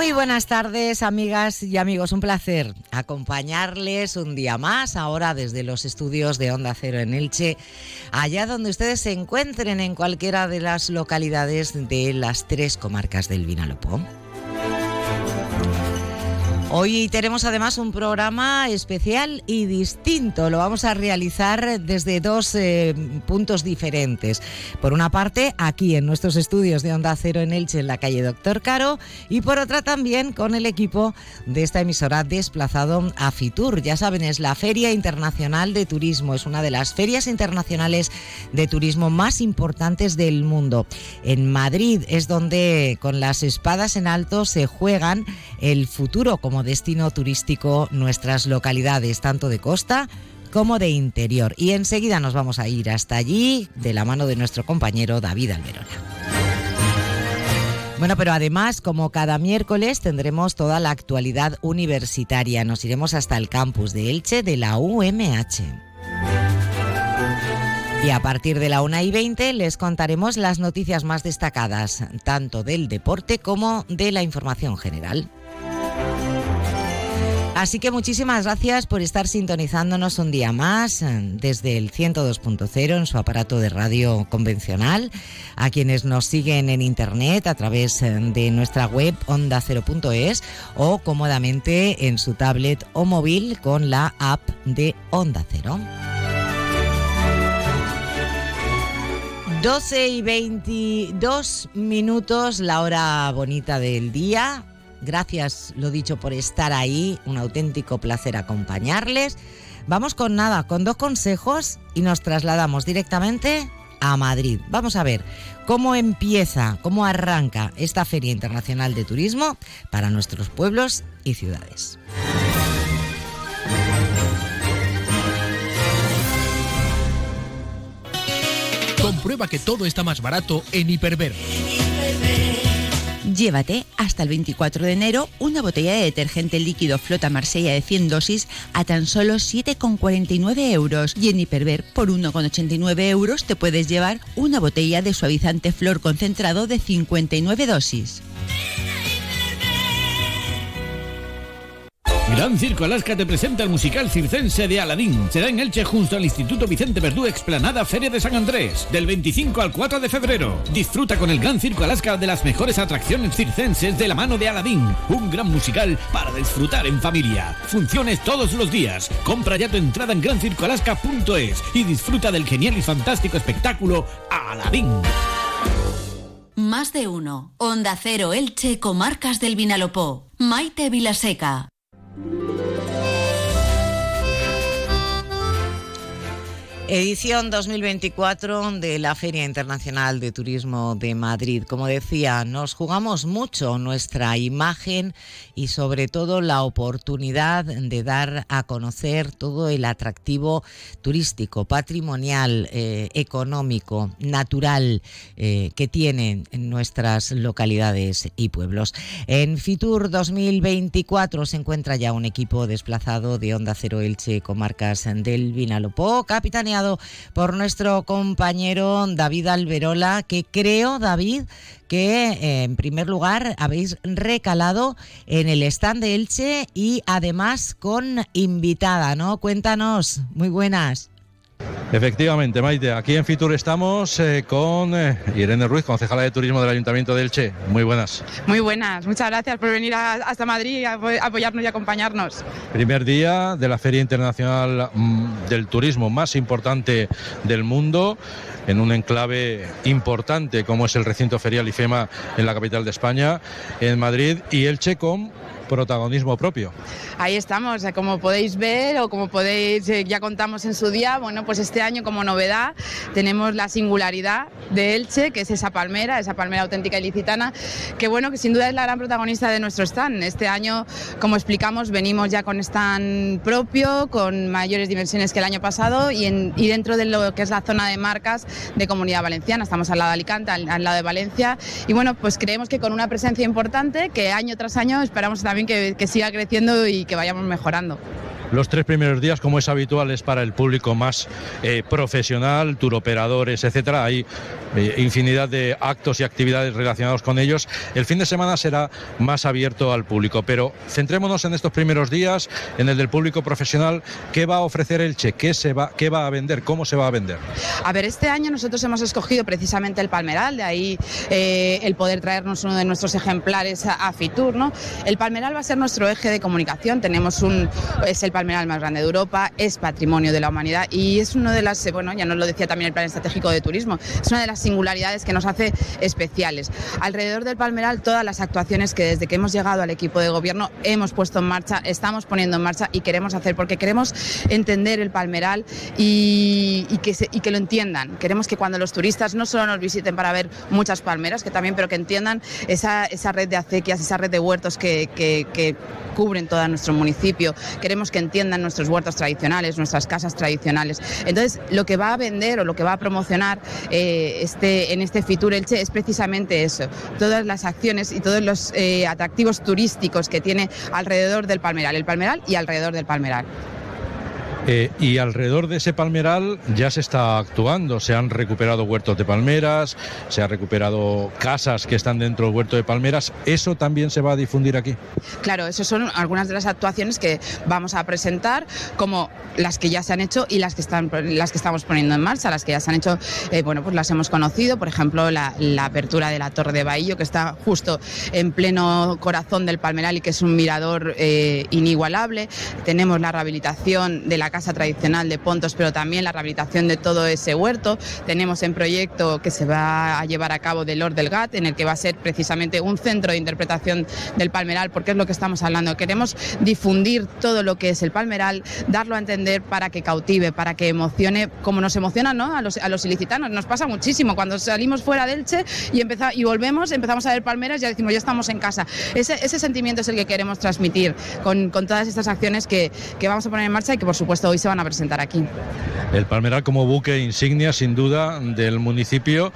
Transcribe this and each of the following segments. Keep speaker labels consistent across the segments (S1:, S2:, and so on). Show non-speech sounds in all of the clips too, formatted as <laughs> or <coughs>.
S1: Muy buenas tardes, amigas y amigos. Un placer acompañarles un día más, ahora desde los estudios de Onda Cero en Elche, allá donde ustedes se encuentren en cualquiera de las localidades de las tres comarcas del Vinalopó. Hoy tenemos además un programa especial y distinto. Lo vamos a realizar desde dos eh, puntos diferentes. Por una parte, aquí en nuestros estudios de Onda Cero en Elche, en la calle Doctor Caro, y por otra también con el equipo de esta emisora desplazado a Fitur. Ya saben, es la Feria Internacional de Turismo. Es una de las ferias internacionales de turismo más importantes del mundo. En Madrid es donde con las espadas en alto se juegan el futuro como destino turístico nuestras localidades, tanto de costa como de interior. Y enseguida nos vamos a ir hasta allí de la mano de nuestro compañero David Alberona. Bueno, pero además, como cada miércoles, tendremos toda la actualidad universitaria. Nos iremos hasta el campus de Elche de la UMH. Y a partir de la 1 y 20 les contaremos las noticias más destacadas, tanto del deporte como de la información general. Así que muchísimas gracias por estar sintonizándonos un día más eh, desde el 102.0 en su aparato de radio convencional, a quienes nos siguen en internet a través eh, de nuestra web onda0.es o cómodamente en su tablet o móvil con la app de Onda Cero. 12 y 22 minutos, la hora bonita del día. Gracias, lo dicho, por estar ahí. Un auténtico placer acompañarles. Vamos con nada, con dos consejos y nos trasladamos directamente a Madrid. Vamos a ver cómo empieza, cómo arranca esta Feria Internacional de Turismo para nuestros pueblos y ciudades.
S2: Comprueba que todo está más barato en Hiperver.
S3: Llévate hasta el 24 de enero una botella de detergente líquido Flota Marsella de 100 dosis a tan solo 7,49 euros. Y en Hiperver, por 1,89 euros, te puedes llevar una botella de suavizante flor concentrado de 59 dosis.
S2: Gran Circo Alaska te presenta el musical circense de Aladín. Será en Elche junto al Instituto Vicente Verdú Explanada Feria de San Andrés, del 25 al 4 de febrero. Disfruta con el Gran Circo Alaska de las mejores atracciones circenses de la mano de Aladín. Un gran musical para disfrutar en familia. Funciones todos los días. Compra ya tu entrada en grancircoalaska.es y disfruta del genial y fantástico espectáculo Aladín.
S4: Más de uno. Onda Cero Elche, Comarcas del Vinalopó. Maite Vilaseca. Thank you.
S1: Edición 2024 de la Feria Internacional de Turismo de Madrid. Como decía, nos jugamos mucho nuestra imagen y sobre todo la oportunidad de dar a conocer todo el atractivo turístico, patrimonial, eh, económico, natural eh, que tienen en nuestras localidades y pueblos. En Fitur 2024 se encuentra ya un equipo desplazado de Onda Cero Elche, comarcas del Vinalopó, capitaneado por nuestro compañero David Alberola, que creo, David, que eh, en primer lugar habéis recalado en el stand de Elche y además con invitada, ¿no? Cuéntanos, muy buenas.
S5: Efectivamente, Maite, aquí en Fitur estamos eh, con eh, Irene Ruiz, concejala de Turismo del Ayuntamiento de Elche. Muy buenas.
S6: Muy buenas, muchas gracias por venir hasta Madrid a apoyarnos y acompañarnos.
S5: Primer día de la Feria Internacional mm, del Turismo más importante del mundo, en un enclave importante como es el recinto ferial IFEMA en la capital de España, en Madrid, y Elche con protagonismo propio.
S6: Ahí estamos, como podéis ver o como podéis, eh, ya contamos en su día, bueno, pues este año como novedad tenemos la singularidad de Elche, que es esa palmera, esa palmera auténtica y licitana, que bueno, que sin duda es la gran protagonista de nuestro stand. Este año, como explicamos, venimos ya con stand propio, con mayores dimensiones que el año pasado y, en, y dentro de lo que es la zona de marcas de Comunidad Valenciana. Estamos al lado de Alicante, al, al lado de Valencia y bueno, pues creemos que con una presencia importante, que año tras año esperamos también que, siga creciendo y que vayamos mejorando.
S5: Los tres primeros días, como es habitual, es para el público más eh, profesional, turoperadores, etcétera. Hay eh, infinidad de actos y actividades relacionados con ellos. El fin de semana será más abierto al público, pero centrémonos en estos primeros días, en el del público profesional. ¿Qué va a ofrecer Elche? ¿Qué, se va, qué va a vender? ¿Cómo se va a vender?
S6: A ver, este año nosotros hemos escogido precisamente el Palmeral, de ahí eh, el poder traernos uno de nuestros ejemplares a, a, Fitur. ¿no? El Palmeral va a ser nuestro eje de comunicación. Tenemos un, es el palmeral más grande de Europa, es patrimonio de la humanidad y es una de las, bueno, ya nos lo decía también el Plan Estratégico de Turismo, es una de las singularidades que nos hace especiales. Alrededor del palmeral, todas las actuaciones que desde que hemos llegado al equipo de gobierno hemos puesto en marcha, estamos poniendo en marcha y queremos hacer, porque queremos entender el palmeral y, y, que, se, y que lo entiendan. Queremos que cuando los turistas no solo nos visiten para ver muchas palmeras, que también, pero que entiendan esa, esa red de acequias, esa red de huertos que, que, que cubren todo nuestro municipio. Queremos que entiendan nuestros huertos tradicionales, nuestras casas tradicionales. Entonces, lo que va a vender o lo que va a promocionar eh, este, en este Fitur Elche es precisamente eso, todas las acciones y todos los eh, atractivos turísticos que tiene alrededor del Palmeral, el Palmeral y alrededor del Palmeral.
S5: Eh, y alrededor de ese palmeral ya se está actuando, se han recuperado huertos de palmeras, se han recuperado casas que están dentro del huerto de palmeras, ¿eso también se va a difundir aquí?
S6: Claro, esas son algunas de las actuaciones que vamos a presentar, como las que ya se han hecho y las que, están, las que estamos poniendo en marcha, las que ya se han hecho, eh, bueno, pues las hemos conocido, por ejemplo, la, apertura de la Torre de Bahillo, que está justo en pleno corazón del palmeral y que es un mirador eh, inigualable, tenemos la rehabilitación de la casa tradicional de Pontos, pero también la rehabilitación de todo ese huerto. Tenemos en proyecto que se va a llevar a cabo de Lord del Gat, en el que va a ser precisamente un centro de interpretación del palmeral, porque es lo que estamos hablando. Queremos difundir todo lo que es el palmeral, darlo a entender para que cautive, para que emocione, como nos emociona ¿no? a, los, a los ilicitanos. Nos pasa muchísimo cuando salimos fuera del Che y, empeza, y volvemos, empezamos a ver palmeras y ya decimos, ya estamos en casa. Ese, ese sentimiento es el que queremos transmitir con, con todas estas acciones que, que vamos a poner en marcha y que por supuesto hoy se van a presentar aquí.
S5: El Palmeral como buque insignia, sin duda, del municipio.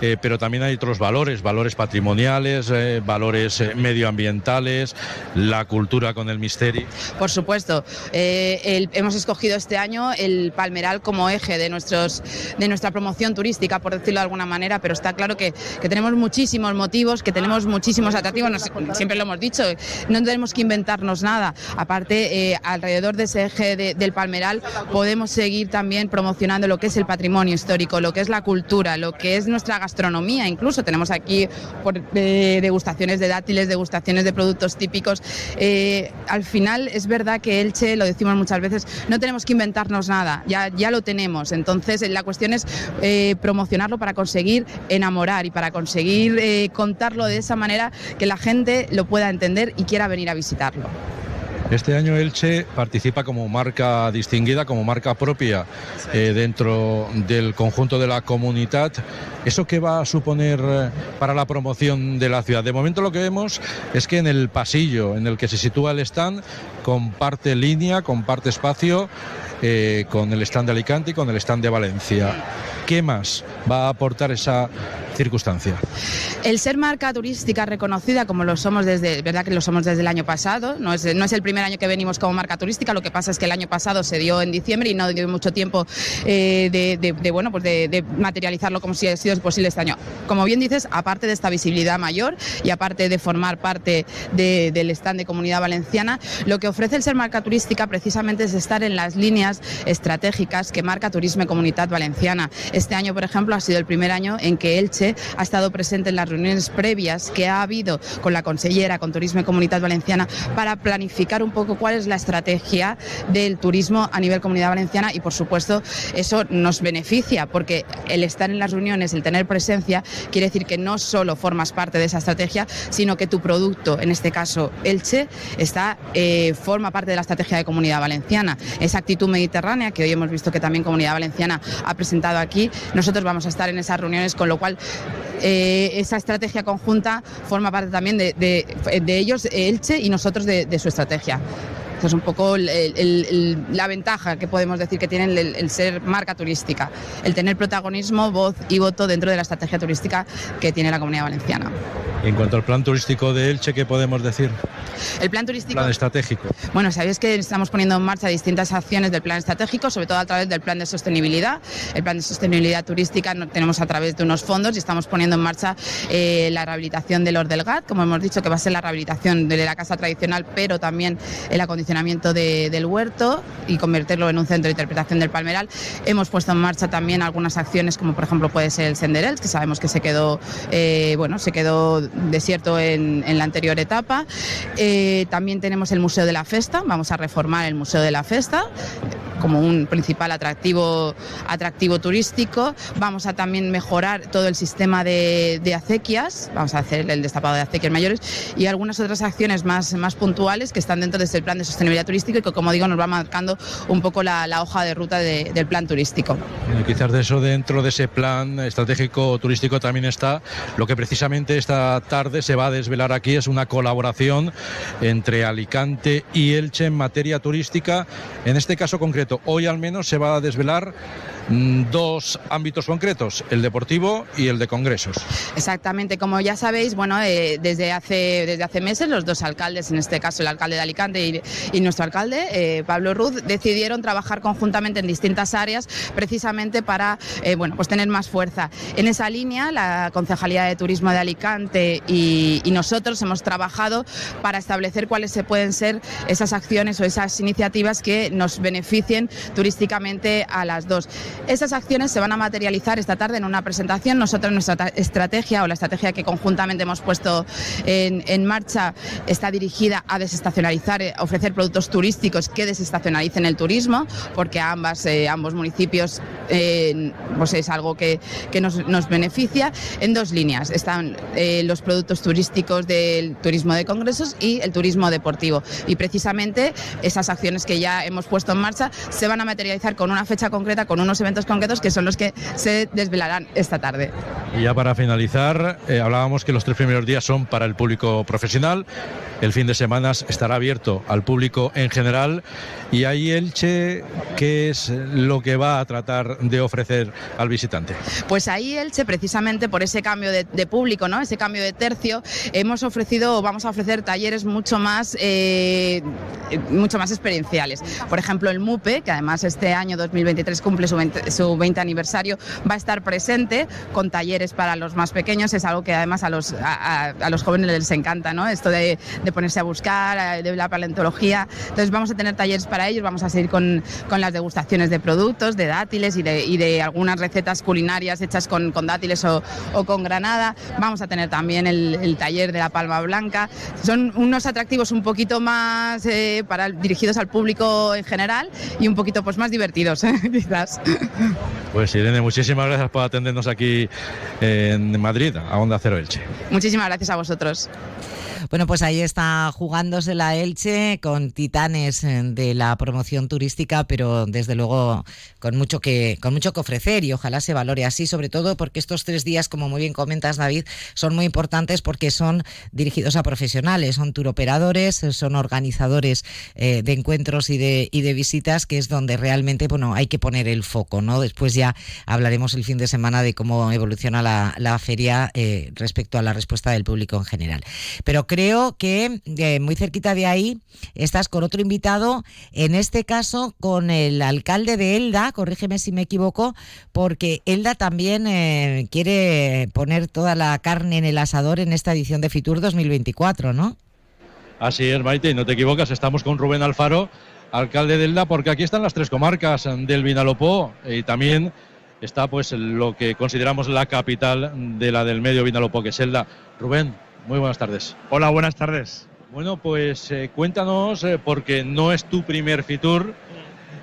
S5: Eh, pero también hay otros valores, valores patrimoniales, eh, valores eh, medioambientales, la cultura con el misterio.
S6: Por supuesto, hemos escogido este año el Palmeral como eje de, nuestros, de nuestra promoción turística, por decirlo de alguna manera, pero está claro que, tenemos muchísimos motivos, que tenemos muchísimos atractivos, siempre lo hemos dicho, no tenemos que inventarnos nada. Aparte, alrededor de ese eje de, del Palmeral podemos seguir también promocionando lo que es el patrimonio histórico, lo que es la cultura, lo que es nuestra gastronomía, incluso tenemos aquí por, eh, degustaciones de dátiles, degustaciones de productos típicos. Eh, al final es verdad que Elche, lo decimos muchas veces, no tenemos que inventarnos nada, ya, ya lo tenemos. Entonces la cuestión es eh, promocionarlo para conseguir enamorar y para conseguir eh, contarlo de esa manera que la gente lo pueda entender y quiera venir a visitarlo.
S5: Este año Elche participa como marca distinguida, como marca propia eh, dentro del conjunto de la comunidad. ¿Eso qué va a suponer eh, para la promoción de la ciudad? De momento lo que vemos es que en el pasillo en el que se sitúa el stand comparte línea, comparte espacio eh, con el stand de Alicante y con el stand de Valencia. ¿Qué más va a aportar esa circunstancia?
S6: El ser marca turística reconocida como lo somos desde, verdad que lo somos desde el año pasado, no es, no es el primer año que venimos como marca turística, lo que pasa es que el año pasado se dio en diciembre y no dio mucho tiempo eh, de, bueno, pues de, materializarlo como si ha sido posible este año. Como bien dices, aparte de esta visibilidad mayor y aparte de formar parte del stand de Comunidad Valenciana, lo que ofrece el ser marca turística precisamente es estar en las líneas estratégicas que marca Turismo y Comunidad Valenciana. Este año, por ejemplo, ha sido el primer año en que Elche ha estado presente en las reuniones previas que ha habido con la consellera, con Turismo y Comunidad Valenciana, para planificar un poco cuál es la estrategia del turismo a nivel Comunidad Valenciana y, por supuesto, eso nos beneficia porque el estar en las reuniones, el tener presencia, quiere decir que no solo formas parte de esa estrategia, sino que tu producto, en este caso Elche, está, eh, forma parte de la estrategia de Comunidad Valenciana. Esa actitud mediterránea que hoy hemos visto que también Comunidad Valenciana ha presentado aquí, nosotros vamos a estar en esas reuniones, con lo cual eh, esa estrategia conjunta forma parte también de, ellos, Elche, y nosotros de su estrategia. Esa es un poco la ventaja que podemos decir que tiene el, ser marca turística, el tener protagonismo, voz y voto dentro de la estrategia turística que tiene la Comunidad Valenciana.
S5: En cuanto al plan turístico de Elche, ¿qué podemos decir?
S6: El plan turístico.
S5: Plan estratégico.
S6: Bueno, sabéis que estamos poniendo en marcha distintas acciones del plan estratégico, sobre todo a través del plan de sostenibilidad. El plan de sostenibilidad turística tenemos a través de unos fondos y estamos poniendo en marcha eh, la rehabilitación del Ordelgat, como hemos dicho, que va a ser la rehabilitación de la casa tradicional, pero también el acondicionamiento del huerto y convertirlo en un centro de interpretación del palmeral. Hemos puesto en marcha también algunas acciones, como por ejemplo puede ser el Senderels, que sabemos que se quedó, eh, bueno, se quedó desierto en, la anterior etapa. Eh, también tenemos el Museo de la Festa, vamos a reformar el Museo de la Festa como un principal atractivo, atractivo turístico. Vamos a también mejorar todo el sistema de, acequias, vamos a hacer el destapado de acequias mayores y algunas otras acciones más, más puntuales que están dentro de este plan de sostenibilidad turística y que, como digo, nos va marcando un poco la, hoja de ruta del plan turístico.
S5: quizás de eso, dentro de ese plan estratégico turístico también está lo que precisamente esta tarde se va a desvelar aquí, es una colaboración entre Alicante y Elche en materia turística, en este caso concreto Hoy al menos se va a desvelar dos ámbitos concretos, el deportivo y el de congresos.
S6: Exactamente, como ya sabéis, bueno, eh, desde, hace, desde hace meses los dos alcaldes, en este caso el alcalde de Alicante y, nuestro alcalde, eh, Pablo Ruz, decidieron trabajar conjuntamente en distintas áreas precisamente para eh, bueno, pues tener más fuerza. En esa línea, la Concejalía de Turismo de Alicante y, y nosotros hemos trabajado para establecer cuáles se pueden ser esas acciones o esas iniciativas que nos beneficien turísticamente a las dos. Esas acciones se van a materializar esta tarde en una presentación. Nosotros nuestra estrategia o la estrategia que conjuntamente hemos puesto en, marcha está dirigida a desestacionalizar, eh, ofrecer productos turísticos que desestacionalicen el turismo, porque a ambas, eh, ambos municipios eh, pues es algo que, nos, beneficia en dos líneas. Están los productos turísticos del turismo de congresos y el turismo deportivo. Y precisamente esas acciones que ya hemos puesto en marcha se van a materializar con una fecha concreta, con unos eventos concretos que son los que se desvelarán esta tarde.
S5: Y ya para finalizar, eh, hablábamos que los tres primeros días son para el público profesional, el fin de semana estará abierto al público en general y ahí Elche, ¿qué es lo que va a tratar de ofrecer al visitante?
S6: Pues ahí Elche, precisamente por ese cambio de, público, ¿no? ese cambio de tercio, hemos ofrecido o vamos a ofrecer talleres mucho más, eh, mucho más experienciales. Por ejemplo, el MUPE, que además este año 2023 cumple su 20, su 20 aniversario, va a estar presente con talleres para los más pequeños. Es algo que además a los, a, los jóvenes les encanta, ¿no? esto de, de ponerse a buscar, de la paleontología. Entonces vamos a tener talleres para ellos, vamos a seguir con, con las degustaciones de productos, de dátiles y de, y de algunas recetas culinarias hechas con, con dátiles o, o, con granada. Vamos a tener también el, el, taller de la palma blanca. Son unos atractivos un poquito más eh, para, dirigidos al público en general y un poquito pues más divertidos, <laughs> quizás. <laughs>
S5: Pues Irene, muchísimas gracias por atendernos aquí en Madrid, a Onda Cero Elche.
S6: Muchísimas gracias a vosotros.
S1: Bueno, pues ahí está jugándose la Elche con titanes eh, de la promoción turística, pero desde luego con mucho que con mucho que ofrecer y ojalá se valore así, sobre todo porque estos tres días, como muy bien comentas David, son muy importantes porque son dirigidos a profesionales, son turoperadores, son organizadores eh, de encuentros y de y de visitas, que es donde realmente bueno hay que poner el foco, ¿no? Después ya hablaremos el fin de semana de cómo evoluciona la, feria eh, respecto a la respuesta del público en general. Pero creo que eh, muy cerquita de ahí estás con otro invitado, en este caso con el alcalde de Elda, corrígeme si me equivoco, porque Elda también eh, quiere poner toda la carne en el asador en esta edición de Fitur 2024, ¿no?
S5: Así es, Maite, y no te equivocas, estamos con Rubén Alfaro, alcalde de Elda, porque aquí están las tres comarcas del Vinalopó y también está pues lo que consideramos la capital de la del medio Vinalopó, que es Elda. Rubén, muy buenas tardes.
S7: Hola, buenas tardes.
S5: Bueno, pues eh, cuéntanos, eh, porque no es tu primer Fitur,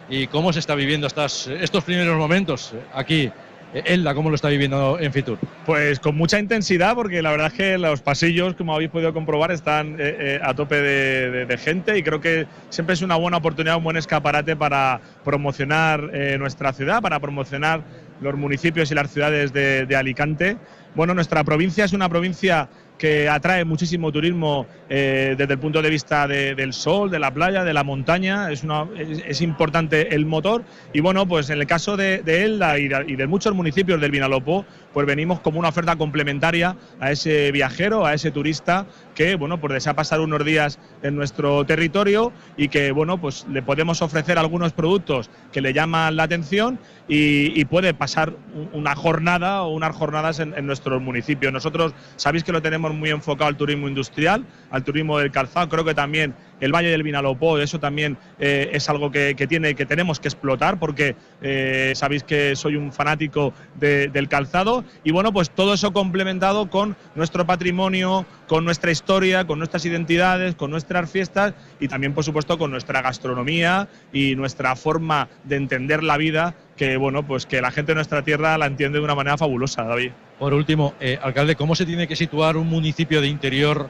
S5: y cómo se está viviendo estas, estos primeros momentos aquí Elda, ¿cómo lo está viviendo en Fitur?
S7: Pues con mucha intensidad, porque la verdad es que los pasillos, como habéis podido comprobar, están eh, eh, a tope de, gente y creo que siempre es una buena oportunidad, un buen escaparate para promocionar nuestra ciudad, para promocionar los municipios y las ciudades de, de Alicante. Bueno, nuestra provincia es una provincia que atrae muchísimo turismo eh, desde el punto de vista del sol, de la playa, de la montaña. Es, una, es, importante el motor. Y bueno, pues en el caso de, de Elda y de, muchos municipios del Vinalopó, pues venimos como una oferta complementaria a ese viajero, a ese turista que, bueno, pues desea pasar unos días en nuestro territorio y que, bueno, pues le podemos ofrecer algunos productos que le llaman la atención y, puede pasar una jornada o unas jornadas en, en nuestros municipios. Nosotros sabéis que lo tenemos muy enfocado al turismo industrial, al turismo del calzado. Creo que también el Valle del Vinalopó, eso también eh, es algo que, tiene, que tenemos que explotar porque eh, sabéis que soy un fanático del calzado y bueno, pues todo eso complementado con nuestro patrimonio, con nuestra historia, con nuestras identidades, con nuestras fiestas y también por supuesto con nuestra gastronomía y nuestra forma de entender la vida que bueno, pues que la gente de nuestra tierra la entiende de una manera fabulosa, David.
S5: Por último, eh, alcalde, ¿cómo se tiene que situar un municipio de interior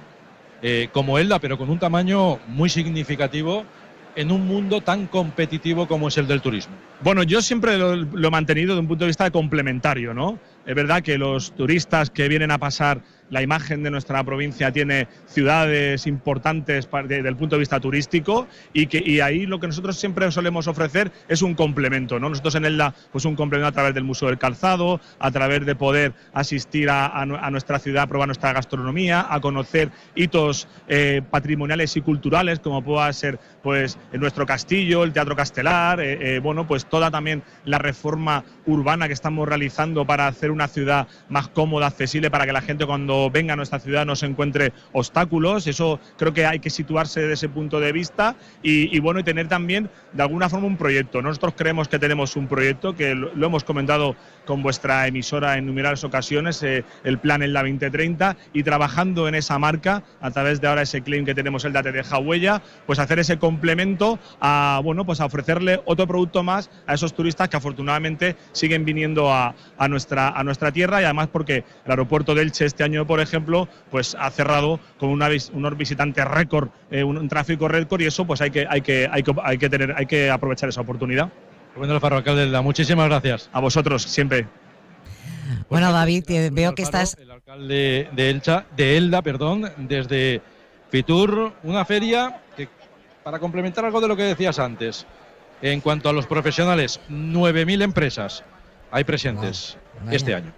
S5: eh, como Elda, pero con un tamaño muy significativo en un mundo tan competitivo como es el del turismo?
S7: Bueno, yo siempre lo, lo he mantenido de un punto de vista complementario, ¿no? Es verdad que los turistas que vienen a pasar la imagen de nuestra provincia tiene ciudades importantes desde el punto de vista turístico y que ahí lo que nosotros siempre solemos ofrecer es un complemento, ¿no? Nosotros en Elda pues un complemento a través del Museo del Calzado, a través de poder asistir a, nuestra ciudad, a probar nuestra gastronomía, a conocer hitos eh, patrimoniales y culturales como pueda ser pues nuestro castillo, el Teatro Castelar, eh, eh, bueno pues toda también la reforma urbana que estamos realizando para hacer una ciudad más cómoda, accesible para que la gente cuando venga a nuestra ciudad no se encuentre obstáculos. Eso creo que hay que situarse desde ese punto de vista y, bueno, y tener también de alguna forma un proyecto. Nosotros creemos que tenemos un proyecto que lo, hemos comentado con vuestra emisora en numerosas ocasiones, eh, el plan en la 2030 y trabajando en esa marca a través de ahora ese claim que tenemos el Date de Huella, pues hacer ese complemento a bueno, pues a ofrecerle otro producto más a esos turistas que afortunadamente siguen viniendo a, a nuestra a nuestra tierra y además porque el aeropuerto de Elche este año por ejemplo, pues ha cerrado con una, unos visitantes récord, eh, un, tráfico récord y eso pues hay que, hay que, hay que, hay que, tener, hay que aprovechar esa oportunidad.
S5: Bueno, Alfaro, alcalde muchísimas gracias.
S7: A vosotros, siempre.
S1: Bueno, David, veo que estás...
S5: El alcalde de, Elcha, de Elda, perdón, desde Fitur, una feria que, para complementar algo de lo que decías antes, en cuanto a los profesionales, 9.000 empresas hay presentes este año.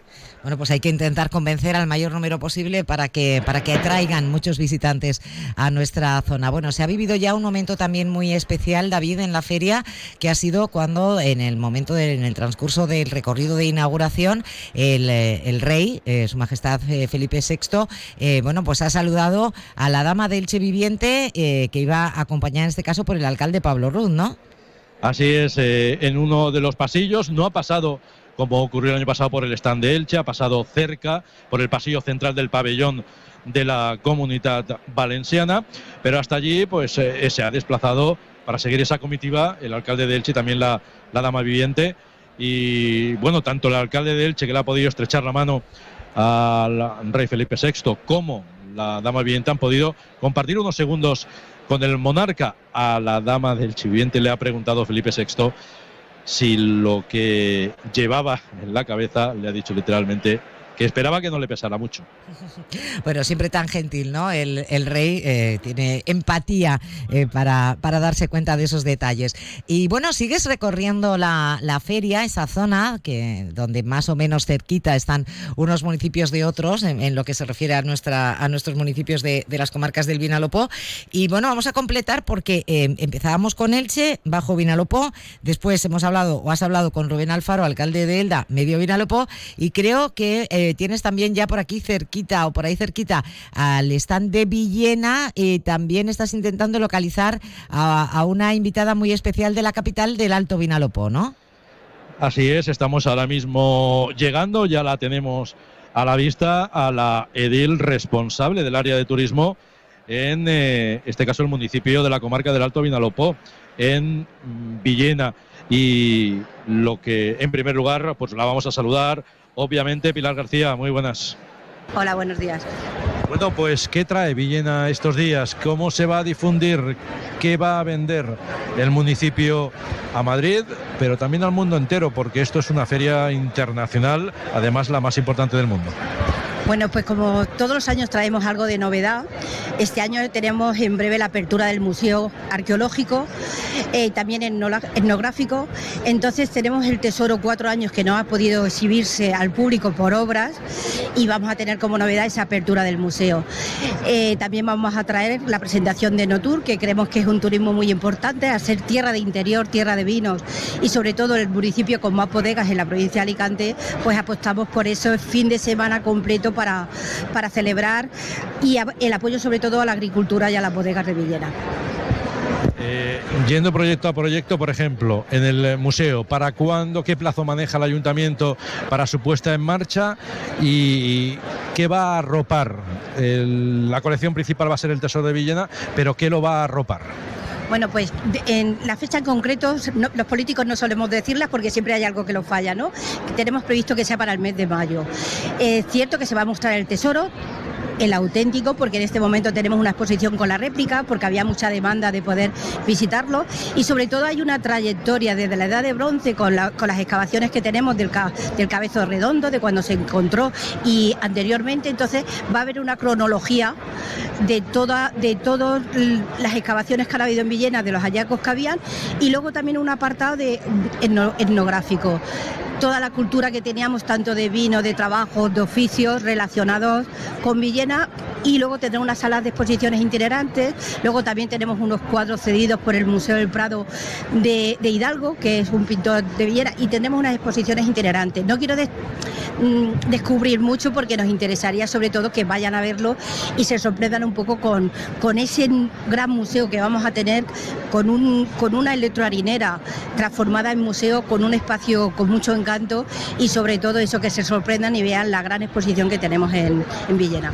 S1: Bueno, pues hay que intentar convencer al mayor número posible para que, para que atraigan muchos visitantes a nuestra zona. Bueno, se ha vivido ya un momento también muy especial, David, en la feria, que ha sido cuando en el momento, en el transcurso del recorrido de inauguración, el, eh, rey, eh, su majestad eh, Felipe VI, bueno, pues ha saludado a la dama del Che Viviente, que iba a acompañar en este caso por el alcalde Pablo Ruz, ¿no?
S5: Así es, en uno de los pasillos no ha pasado como ocurrió el año pasado por el stand de Elche, ha pasado cerca por el pasillo central del pabellón de la comunidad valenciana, pero hasta allí pues eh, se ha desplazado para seguir esa comitiva el alcalde de Elche y también la, dama viviente y bueno, tanto el alcalde de Elche que le ha podido estrechar la mano al rey Felipe VI como la dama viviente han podido compartir unos segundos con el monarca. A la dama del viviente le ha preguntado Felipe VI si lo que llevaba en la cabeza le ha dicho literalmente que esperaba que no le pesara mucho. <laughs>
S1: Bueno, siempre tan gentil, ¿no? El, rey eh, tiene empatía eh, para, para, darse cuenta de esos detalles. Y bueno, sigues recorriendo la, feria, esa zona que donde más o menos cerquita están unos municipios de otros, en, lo que se refiere a, nuestra, a nuestros municipios de, las comarcas del Vinalopó. Y bueno, vamos a completar porque eh, empezábamos con Elche, bajo Vinalopó, después hemos hablado o has hablado con Rubén Alfaro, alcalde de Elda, medio Vinalopó, y creo que eh, tienes también ya por aquí cerquita o por ahí cerquita al stand de Villena. y también estás intentando localizar a, una invitada muy especial de la capital del Alto Vinalopó, ¿no?
S5: Así es, estamos ahora mismo llegando, ya la tenemos a la vista, a la edil responsable del área de turismo en eh, este caso el municipio de la comarca del Alto Vinalopó, en Villena. Y lo que en primer lugar, pues la vamos a saludar, obviamente, Pilar García, muy buenas.
S8: Hola, buenos días.
S5: Bueno, pues ¿qué trae Villena estos días? ¿Cómo se va a difundir? ¿Qué va a vender el municipio a Madrid, pero también al mundo entero? Porque esto es una feria internacional, además la más importante del mundo.
S8: Bueno, pues como todos los años traemos algo de novedad, este año tenemos en breve la apertura del Museo Arqueológico, eh, también etnográfico. Entonces tenemos el Tesoro cuatro años que no ha podido exhibirse al público por obras y vamos a tener como novedad esa apertura del museo. Eh, también vamos a traer la presentación de Notur, que creemos que es un turismo muy importante, a ser tierra de interior, tierra de vinos y sobre todo el municipio con más bodegas en la provincia de Alicante, pues apostamos por eso fin de semana completo para, para celebrar y el apoyo sobre todo a la agricultura y a las bodegas de Villena.
S5: Eh, yendo proyecto a proyecto, por ejemplo, en el museo, ¿para cuándo, qué plazo maneja el ayuntamiento para su puesta en marcha y qué va a arropar? la colección principal va a ser el Tesoro de Villena, pero ¿qué lo va a arropar?
S8: Bueno, pues en la fecha en concreto, los políticos no solemos decirlas porque siempre hay algo que lo falla, ¿no? Tenemos previsto que sea para el mes de mayo. Es cierto que se va a mostrar el tesoro, el auténtico, porque en este momento tenemos una exposición con la réplica, porque había mucha demanda de poder visitarlo. Y sobre todo hay una trayectoria desde la edad de bronce con, las excavaciones que tenemos del, del cabezo redondo, de cuando se encontró y anteriormente, entonces va a haber una cronología de, toda, de todas las excavaciones que han habido en Villena, de los hallazgos que habían y luego también un apartado de etnográfico. Toda la cultura que teníamos, tanto de vino, de trabajo, de oficios relacionados con Villena y luego tendremos una sala de exposiciones itinerantes, luego también tenemos unos cuadros cedidos por el Museo del Prado de, Hidalgo, que es un pintor de Villena, y tendremos unas exposiciones itinerantes. No quiero mm, descubrir mucho porque nos interesaría sobre todo que vayan a verlo y se sorprendan un poco con, ese gran museo que vamos a tener, con, un, con una electroharinera transformada en museo, con un espacio con mucho encanto y sobre todo eso que se sorprendan y vean la gran exposición que tenemos en, en Villena.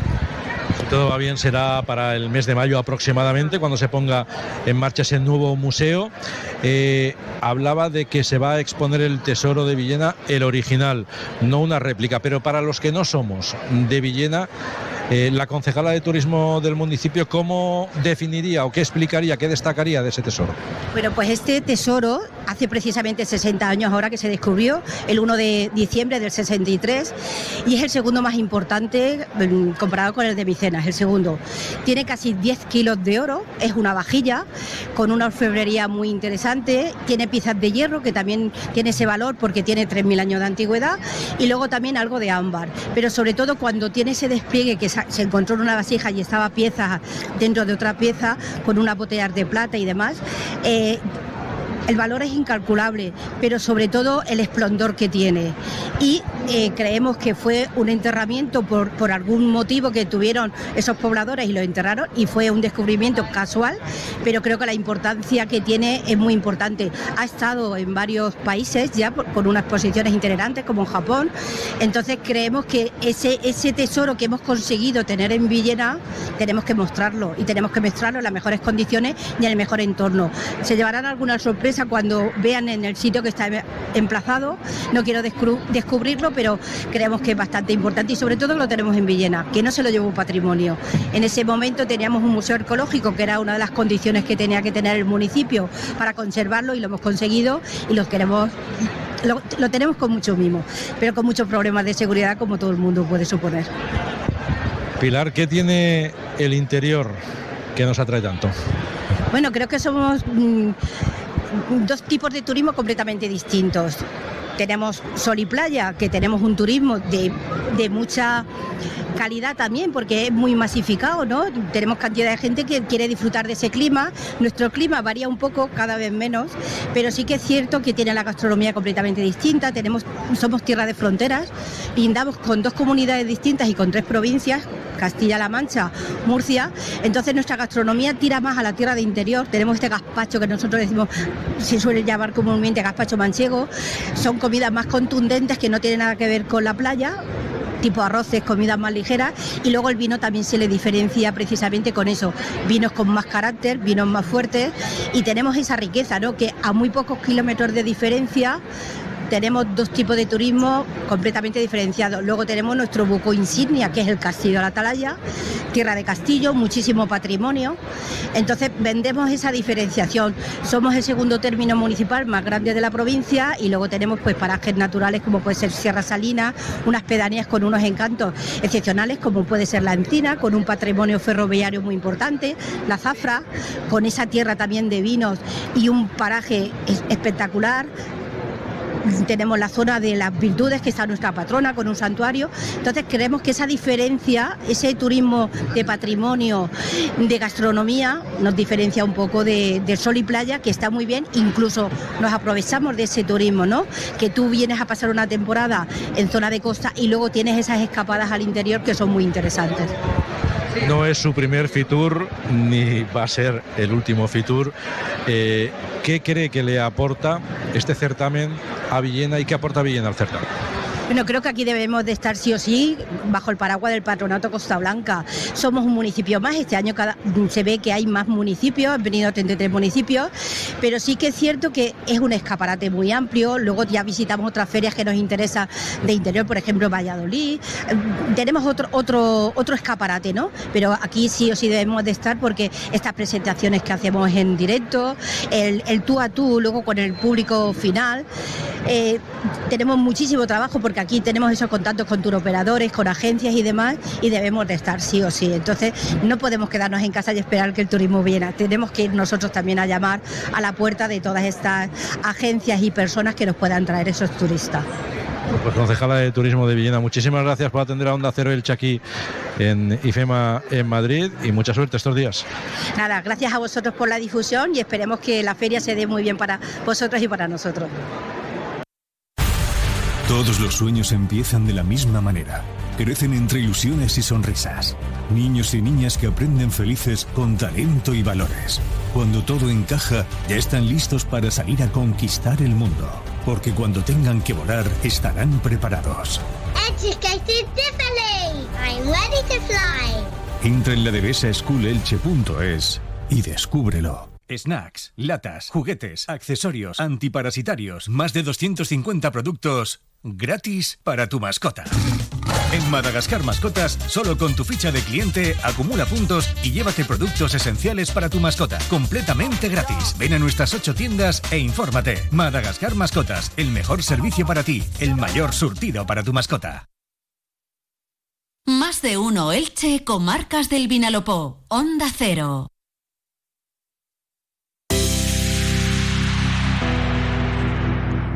S5: Todo va bien será para el mes de mayo aproximadamente cuando se ponga en marcha ese nuevo museo. Eh, hablaba de que se va a exponer el tesoro de Villena, el original, no una réplica, pero para los que no somos de Villena, eh, la concejala de turismo del municipio, ¿cómo definiría o qué explicaría, qué destacaría de ese tesoro?
S8: Bueno, pues este tesoro hace precisamente 60 años ahora que se descubrió, el 1 de diciembre del 63, y es el segundo más importante mm, comparado con el de Micenas, el segundo. Tiene casi 10 kilos de oro, es una vajilla con una orfebrería muy interesante, tiene piezas de hierro que también tiene ese valor porque tiene 3.000 años de antigüedad, y luego también algo de ámbar, pero sobre todo cuando tiene ese despliegue que se encontró en una vasija y estaba pieza dentro de otra pieza con unas botellas de plata y demás. Eh, el valor es incalculable, pero sobre todo el esplendor que tiene. Y eh, creemos que fue un enterramiento por, por algún motivo que tuvieron esos pobladores y lo enterraron y fue un descubrimiento casual, pero creo que la importancia que tiene es muy importante. Ha estado en varios países ya por, unas posiciones itinerantes como en Japón, entonces creemos que ese, ese tesoro que hemos conseguido tener en Villena tenemos que mostrarlo y tenemos que mostrarlo en las mejores condiciones y en el mejor entorno. Se llevarán alguna sorpresa cuando vean en el sitio que está emplazado, no quiero descubrirlo, pero creemos que es bastante importante y sobre todo lo tenemos en Villena, que no se lo llevó un patrimonio. En ese momento teníamos un museo arqueológico, que era una de las condiciones que tenía que tener el municipio para conservarlo y lo hemos conseguido y lo queremos lo, lo, tenemos con mucho mimo, pero con muchos problemas de seguridad como todo el mundo puede suponer.
S5: Pilar, ¿qué tiene el interior que nos atrae tanto?
S8: Bueno, creo que somos mm, dos tipos de turismo completamente distintos. Tenemos sol y playa, que tenemos un turismo de, de mucha calidad también, porque es muy masificado, ¿no? Tenemos cantidad de gente que quiere disfrutar de ese clima. Nuestro clima varía un poco, cada vez menos, pero sí que es cierto que tiene la gastronomía completamente distinta. Tenemos, somos tierra de fronteras, lindamos con dos comunidades distintas y con tres provincias, Castilla-La Mancha, Murcia. Entonces nuestra gastronomía tira más a la tierra de interior. Tenemos este gazpacho que nosotros decimos, se suele llamar comúnmente gazpacho manchego. Son comidas más contundentes que no tienen nada que ver con la playa tipo arroces, comidas más ligeras y luego el vino también se le diferencia precisamente con eso, vinos con más carácter, vinos más fuertes y tenemos esa riqueza, ¿no? Que a muy pocos kilómetros de diferencia tenemos dos tipos de turismo completamente diferenciados. Luego tenemos nuestro buco insignia, que es el Castillo de la Atalaya, tierra de castillo, muchísimo patrimonio. Entonces vendemos esa diferenciación. Somos el segundo término municipal más grande de la provincia y luego tenemos pues parajes naturales como puede ser Sierra Salina, unas pedanías con unos encantos excepcionales como puede ser la Encina, con un patrimonio ferroviario muy importante, la Zafra, con esa tierra también de vinos y un paraje espectacular tenemos la zona de las virtudes, que está nuestra patrona con un santuario. Entonces creemos que esa diferencia, ese turismo de patrimonio, de gastronomía, nos diferencia un poco de, del sol y playa, que está muy bien. Incluso nos aprovechamos de ese turismo, ¿no? Que tú vienes a pasar una temporada en zona de costa y luego tienes esas escapadas al interior que son muy interesantes.
S5: No es su primer Fitur ni va a ser el último Fitur. Eh, ¿Qué cree que le aporta este certamen a Villena y qué aporta Villena al certamen?
S8: Bueno, creo que aquí debemos de estar sí o sí bajo el paraguas del Patronato Costa Blanca. Somos un municipio más, este año cada, se ve que hay más municipios, han venido 33 municipios, pero sí que es cierto que es un escaparate muy amplio. Luego ya visitamos otras ferias que nos interesan de interior, por ejemplo Valladolid. Tenemos otro, otro, otro escaparate, ¿no? Pero aquí sí o sí debemos de estar porque estas presentaciones que hacemos en directo, el, el tú a tú, luego con el público final, eh, tenemos muchísimo trabajo porque aquí tenemos esos contactos con turoperadores, con agencias y demás, y debemos de estar sí o sí. Entonces, no podemos quedarnos en casa y esperar que el turismo viene. Tenemos que ir nosotros también a llamar a la puerta de todas estas agencias y personas que nos puedan traer esos turistas.
S5: Pues concejala de Turismo de Villena, muchísimas gracias por atender a Onda Cero el Chaquí en IFEMA en Madrid y mucha suerte estos días.
S8: Nada, gracias a vosotros por la difusión y esperemos que la feria se dé muy bien para vosotros y para nosotros.
S9: Todos los sueños empiezan de la misma manera. Crecen entre ilusiones y sonrisas. Niños y niñas que aprenden felices con talento y valores. Cuando todo encaja, ya están listos para salir a conquistar el mundo. Porque cuando tengan que volar, estarán preparados.
S10: Educated. I'm ready to fly.
S9: Entra en la devesaschoolelche.es y descúbrelo. Snacks, latas, juguetes, accesorios, antiparasitarios, más de 250 productos gratis para tu mascota. En Madagascar Mascotas, solo con tu ficha de cliente acumula puntos y llévate productos esenciales para tu mascota, completamente gratis. Ven a nuestras ocho tiendas e infórmate. Madagascar Mascotas, el mejor servicio para ti, el mayor surtido para tu mascota.
S4: Más de uno Elche, comarcas del Vinalopó, Onda Cero.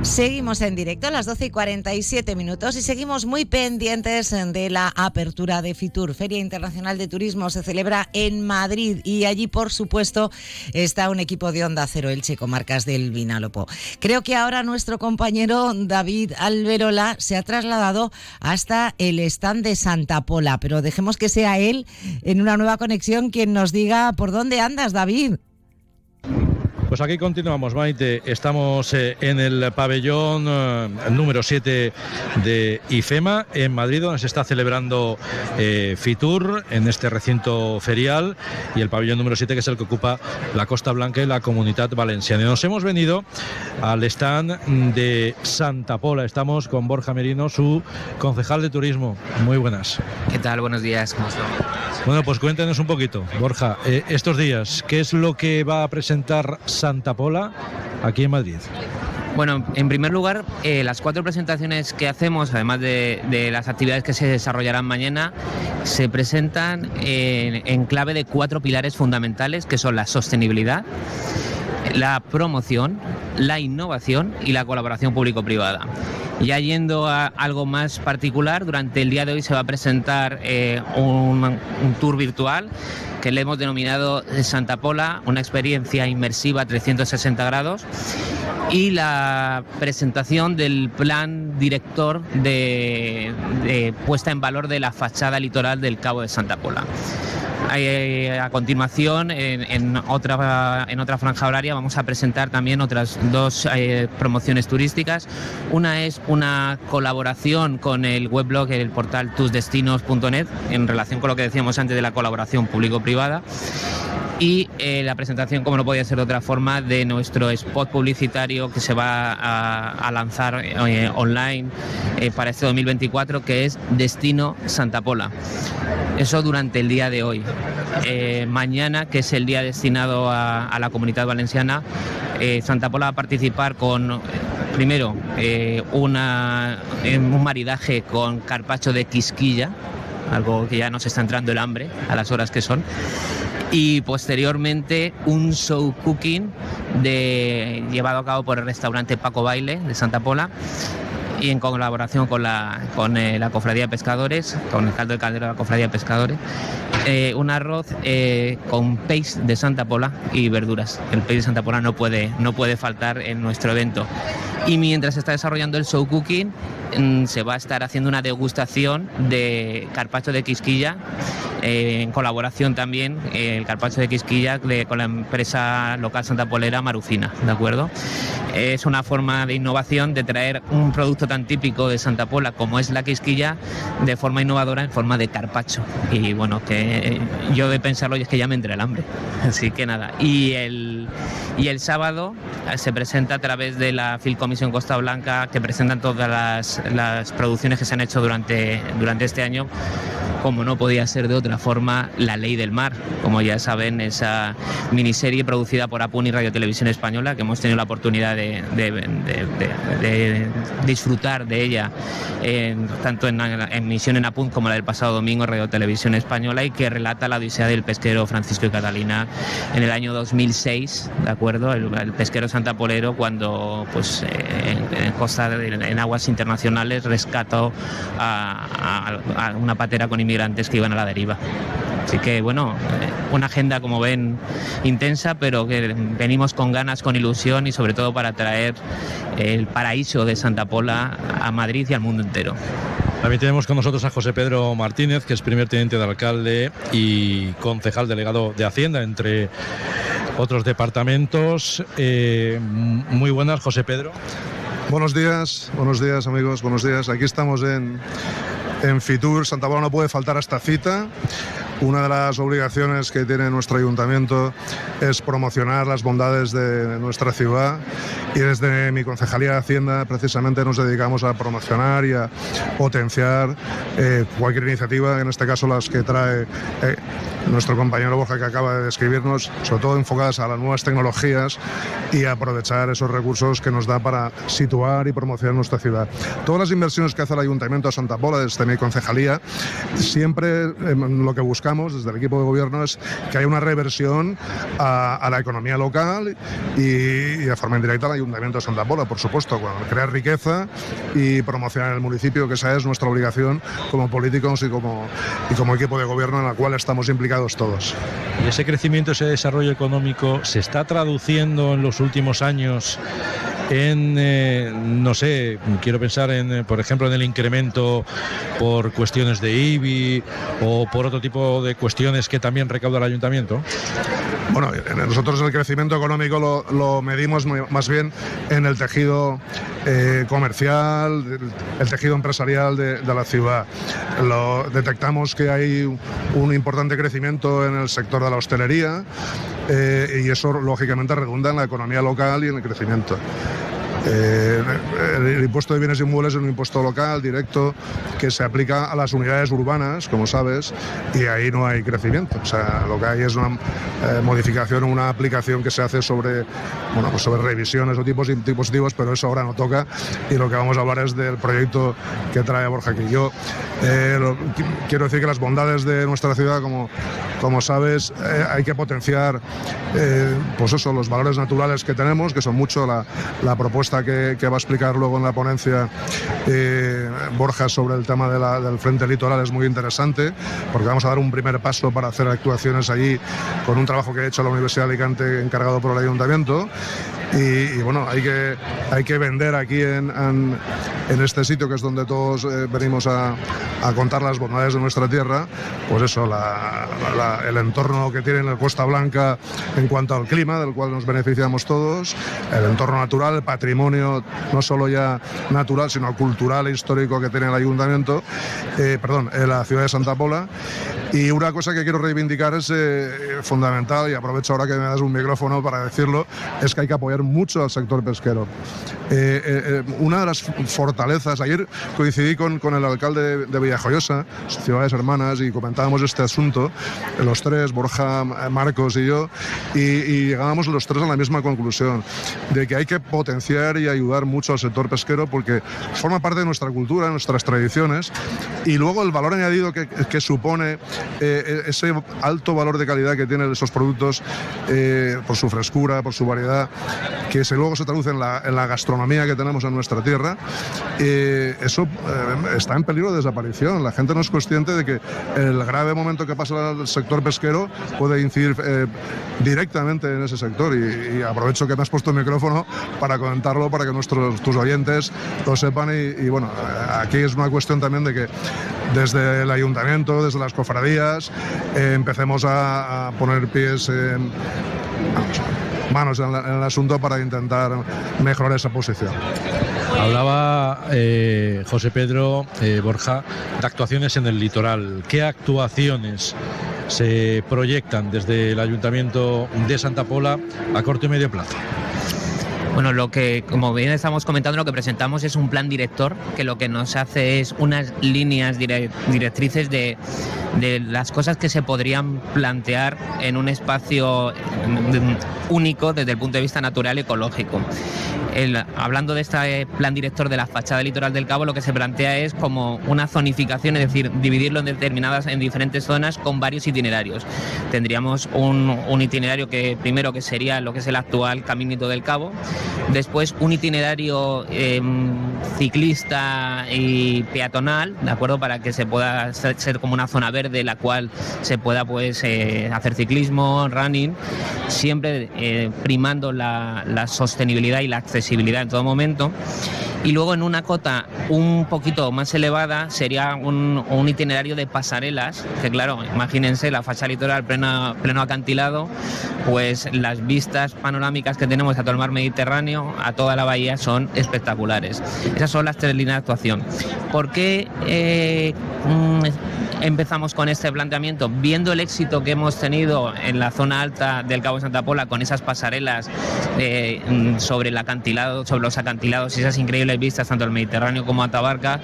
S1: Seguimos en directo a las 12 y 47 minutos y seguimos muy pendientes de la apertura de FITUR. Feria Internacional de Turismo se celebra en Madrid y allí, por supuesto, está un equipo de Onda Cero Elche, comarcas del Vinalopó. Creo que ahora nuestro compañero David Alberola se ha trasladado hasta el stand de Santa Pola, pero dejemos que sea él en una nueva conexión quien nos diga por dónde andas, David.
S5: Pues aquí continuamos, Maite. Estamos eh, en el pabellón eh, número 7 de IFEMA en Madrid, donde se está celebrando eh, FITUR en este recinto ferial y el pabellón número 7 que es el que ocupa la Costa Blanca y la Comunidad Valenciana. Y nos hemos venido al stand de Santa Pola. Estamos con Borja Merino, su concejal de turismo. Muy buenas.
S11: ¿Qué tal? Buenos días, ¿cómo están?
S5: Bueno, pues cuéntanos un poquito, Borja, estos días, ¿qué es lo que va a presentar Santa Pola aquí en Madrid?
S11: Bueno, en primer lugar, eh, las cuatro presentaciones que hacemos, además de, de, las actividades que se desarrollarán mañana, se presentan en, en clave de cuatro pilares fundamentales, que son la sostenibilidad, la promoción, la innovación y la colaboración público-privada. Ya yendo a algo más particular, durante el día de hoy se va a presentar eh, un, un tour virtual que le hemos denominado Santa Pola, una experiencia inmersiva 360 grados y la presentación del plan director de, de puesta en valor de la fachada litoral del Cabo de Santa Pola. Eh, a continuación, en, en otra, en otra franja horaria, vamos a presentar también otras dos eh, promociones turísticas. Una es una colaboración con el weblog, el portal tusdestinos.net, en relación con lo que decíamos antes de la colaboración público-privada y eh, la presentación, como no podía ser de otra forma, de nuestro spot publicitario que se va a, a lanzar eh, online eh, para este 2024, que es Destino Santa Pola. Eso durante el día de hoy. Eh, mañana, que es el día destinado a, a la comunidad valenciana, eh, Santa Pola va a participar con, primero, eh, una, en un maridaje con carpacho de quisquilla, algo que ya nos está entrando el hambre a las horas que son y posteriormente un show cooking llevado a cabo por el restaurante Paco Baile de Santa Pola y en colaboración con la, con, eh, la Cofradía de Pescadores, con el caldo de caldero de la Cofradía Pescadores, eh, un arroz eh, con peix de Santa Pola y verduras. El peix de Santa Pola no puede, no puede faltar en nuestro evento. Y mientras está desarrollando el show cooking, se va a estar haciendo una degustación de carpacho de quisquilla, eh, en colaboración también eh, el carpacho de quisquilla de- con la empresa local Santa Polera Marucina, ¿de acuerdo? Es una forma de innovación de traer un producto tan típico de Santa Pola como es la quisquilla de forma innovadora en forma de carpacho. Y bueno, que eh, yo de pensarlo es que ya me entra el hambre. <laughs> Así que nada. Y el, y el sábado se presenta a través de la Filcomisión Costa Blanca, que presentan todas las, las producciones que se han hecho durante, durante este año como no podía ser de otra forma, La Ley del Mar. Como ya saben, esa miniserie producida por Apun y Radio Televisión Española, que hemos tenido la oportunidad de, de- de- de- disfrutar de ella tanto en, en Misión en Apun como la del pasado domingo Radio Televisión Española y que relata la odisea del pesquero Francisco y Catalina en el año 2006, ¿de acuerdo? El, el pesquero santapolero cuando pues eh, en, en costa en aguas internacionales rescató a, una patera con inmigrantes que iban a la deriva. Así que bueno, eh, una agenda como ven intensa, pero que venimos con ganas, con ilusión y sobre todo para traer el paraíso de Santa Pola a Madrid y al mundo entero.
S5: También tenemos con nosotros a José Pedro Martínez, que es primer teniente de alcalde y concejal delegado de Hacienda, entre otros departamentos. Eh, muy buenas, José Pedro.
S12: Buenos días, buenos días amigos, buenos días. Aquí estamos en, Fitur. Santa Pola no puede faltar a esta cita. Una de las obligaciones que tiene nuestro ayuntamiento es promocionar las bondades de nuestra ciudad y desde mi concejalía de Hacienda precisamente nos dedicamos a promocionar y a potenciar eh, cualquier iniciativa, en este caso las que trae eh, nuestro compañero Borja que acaba de describirnos, sobre todo enfocadas a las nuevas tecnologías y a aprovechar esos recursos que nos da para situar y promocionar nuestra ciudad. Todas las inversiones que hace el Ayuntamiento de Santa Pola desde mi concejalía, siempre eh, lo que buscamos desde el equipo de gobierno es que haya una reversión a, a la economía local y, y de forma indirecta al Ayuntamiento de Santa Pola, por supuesto, con crear riqueza y promocionar el municipio, que esa es nuestra obligación como políticos y como, y como equipo de gobierno en la cual estamos implicados todos.
S5: Y ese crecimiento, ese desarrollo económico se está traduciendo en los últimos años en, eh, no sé, quiero pensar en, eh, por ejemplo, en el incremento por cuestiones de IBI o por otro tipo de cuestiones que también recauda el ayuntamiento.
S12: Bueno, en- nosotros el crecimiento económico lo, medimos más bien en el tejido eh, comercial, el, tejido empresarial de, la ciudad. Lo, detectamos que hay un importante crecimiento en el sector de la hostelería y eso lógicamente redunda en la economía local y en el crecimiento. Eh, el impuesto de bienes inmuebles es un impuesto local, directo, que se aplica a las unidades urbanas, como sabes, y ahí no hay crecimiento. O sea, lo que hay es una eh, modificación, una aplicación que se hace sobre, bueno, pues sobre revisiones o tipos dispositivos, pero eso ahora no toca y lo que vamos a hablar es del proyecto que trae Borja aquí. Yo eh, quiero decir que las bondades de nuestra ciudad, como, como sabes, eh, hay que potenciar pues eso, los valores naturales que tenemos, que son mucho la propuesta que, va a explicar luego en la ponencia eh, Borja sobre el tema del frente litoral es muy interesante, porque vamos a dar un primer paso para hacer actuaciones allí con un trabajo que ha hecho la Universidad de Alicante encargado por el ayuntamiento. Y, bueno, hay que, hay que vender aquí en- en este sitio que es donde todos eh, venimos a, a contar las bondades de nuestra tierra, pues eso, la- la- el entorno que tiene la Costa Blanca en cuanto al clima, del cual nos beneficiamos todos, el entorno natural, el patrimonio no solo ya natural, sino cultural e histórico que tiene el ayuntamiento, eh, perdón, en la ciudad de Santa Pola. Y una cosa que quiero reivindicar es eh, fundamental, y aprovecho ahora que me das un micrófono para decirlo, es que hay que apoyar mucho al sector pesquero. Eh, eh, eh, una de las fortalezas, ayer coincidí con, el alcalde de, de Villajoyosa, ciudades hermanas, y comentábamos este asunto, los tres, Borja, Marcos y yo, y, llegábamos los tres a la misma conclusión, de que hay que potenciar y ayudar mucho al sector pesquero porque forma parte de nuestra cultura, nuestras tradiciones, y luego el valor añadido que, supone eh, ese alto valor de calidad que tienen esos productos eh, por su frescura, por su variedad, que luego se traduce en la gastronomía que tenemos en nuestra tierra, eh, eso está en peligro de desaparición. La gente no es consciente de que el grave momento que pasa el sector pesquero puede incidir eh, directamente en ese sector. Y, aprovecho que me has puesto el micrófono para comentarlo, para que nuestros tus oyentes lo sepan. Y, y bueno, aquí es una cuestión también de que desde el ayuntamiento, desde las cofradías, eh, empecemos a, poner pies manos en, en el asunto para intentar mejorar esa posición.
S5: Hablaba eh, José Pedro eh, Borja de actuaciones en el litoral. ¿Qué actuaciones se proyectan desde el Ayuntamiento de Santa Pola a corto y medio plazo?
S11: Bueno, lo que, como bien estamos comentando, lo que presentamos es un plan director que lo que nos hace es unas líneas dire- directrices de, de las cosas que se podrían plantear en un espacio único desde el punto de vista natural y ecológico. Hablando de este plan director de la fachada litoral del Cabo, lo que se plantea es como una zonificación, es decir, dividirlo en determinadas, en diferentes zonas con varios itinerarios. Tendríamos un, itinerario que primero que sería lo que es el actual Caminito del Cabo, después un itinerario eh, ciclista y peatonal, ¿de acuerdo? Para que se pueda ser, ser como una zona verde la cual se pueda pues eh, hacer ciclismo, running, siempre eh, primando la, la sostenibilidad y la accesibilidad en todo momento. Y luego en una cota un poquito más elevada sería un, un itinerario de pasarelas, que claro, imagínense la facha litoral pleno, pleno acantilado, pues las vistas panorámicas que tenemos a todo el mar Mediterráneo, a toda la bahía, son espectaculares. Esas son las tres líneas de actuación. ¿Por qué eh, mm, empezamos con este planteamiento? Viendo el éxito que hemos tenido en la zona alta del Cabo Santa Pola con esas pasarelas eh, mm, sobre el acantilado, sobre los acantilados y esas increíbles vistas tanto al Mediterráneo como a Tabarca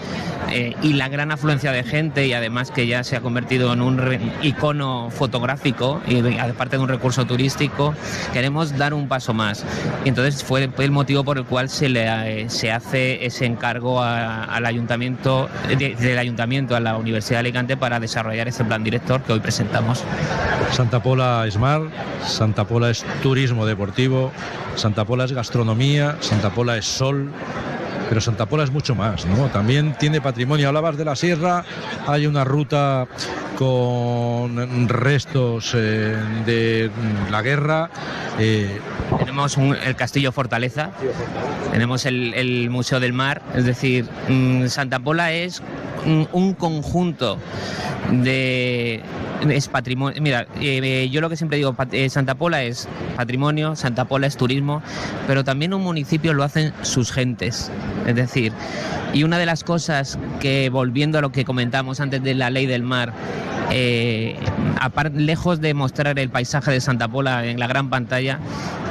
S11: eh, y la gran afluencia de gente y además que ya se ha convertido en un icono fotográfico y aparte de un recurso turístico, queremos dar un paso más. Y entonces fue, el motivo por el cual se le eh, se hace ese encargo al ayuntamiento de- del ayuntamiento a la Universidad de Alicante para desarrollar ese plan director que hoy presentamos.
S5: Santa Pola es mar, Santa Pola es turismo deportivo, Santa Pola es gastronomía, Santa Pola es sol, pero Santa Pola es mucho más, ¿no? También tiene patrimonio. Hablabas de la sierra, hay una ruta con restos eh, de la guerra. eh,
S11: Tenemos un- el Castillo Fortaleza, tenemos el, el Museo del Mar, es decir, mm, Santa Pola es un conjunto de es patrimonio. Mira, eh, yo lo que siempre digo, eh, Santa Pola es patrimonio, Santa Pola es turismo, pero también un municipio lo hacen sus gentes. Es decir, y una de las cosas que, volviendo a lo que comentamos antes de la ley del mar, eh, lejos de mostrar el paisaje de Santa Pola en la gran pantalla,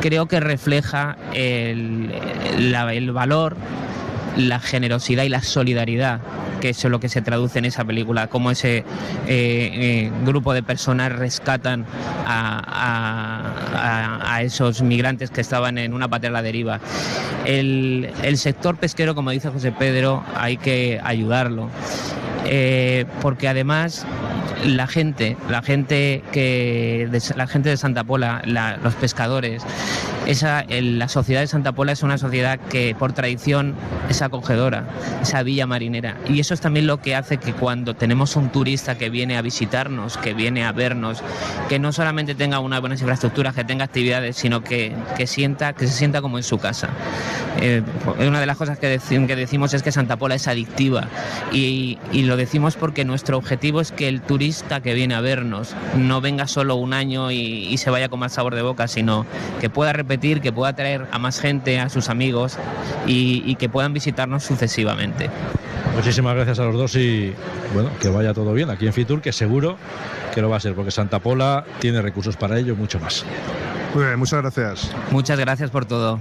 S11: creo que refleja el, el valor la generosidad y la solidaridad, que es lo que se traduce en esa película, cómo ese eh, eh, grupo de personas rescatan a, esos migrantes que estaban en una patera a deriva. El, sector pesquero, como dice José Pedro, hay que ayudarlo. Eh, porque además la gente, la gente que la gente de Santa Pola, los pescadores, esa, la sociedad de Santa Pola es una sociedad que por tradición es acogedora, esa villa marinera. Y eso es también lo que hace que cuando tenemos un turista que viene a visitarnos, que viene a vernos, que no solamente tenga unas buenas infraestructuras, que tenga actividades, sino que, sienta, que se sienta como en su casa. Eh, una de las cosas que, que, decimos es que Santa Pola es adictiva y, lo decimos porque nuestro objetivo es que el turista que viene a vernos no venga solo un año y, se vaya con más sabor de boca, sino que pueda repetir, que pueda traer a más gente, a sus amigos y, y que puedan visitarnos sucesivamente.
S5: Muchísimas gracias a los dos y bueno, que vaya todo bien aquí en Fitur, que seguro que lo va a ser, porque Santa Pola tiene recursos para ello y mucho más.
S12: Muy bien, muchas gracias.
S11: Muchas gracias por todo.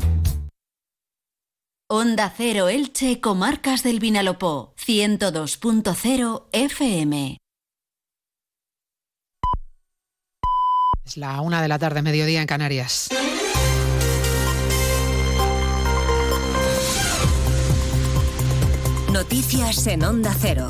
S4: Onda Cero Elche, Comarcas del Vinalopó, 102.0 FM.
S13: Es la una de la tarde, mediodía en Canarias.
S4: Noticias en Onda Cero.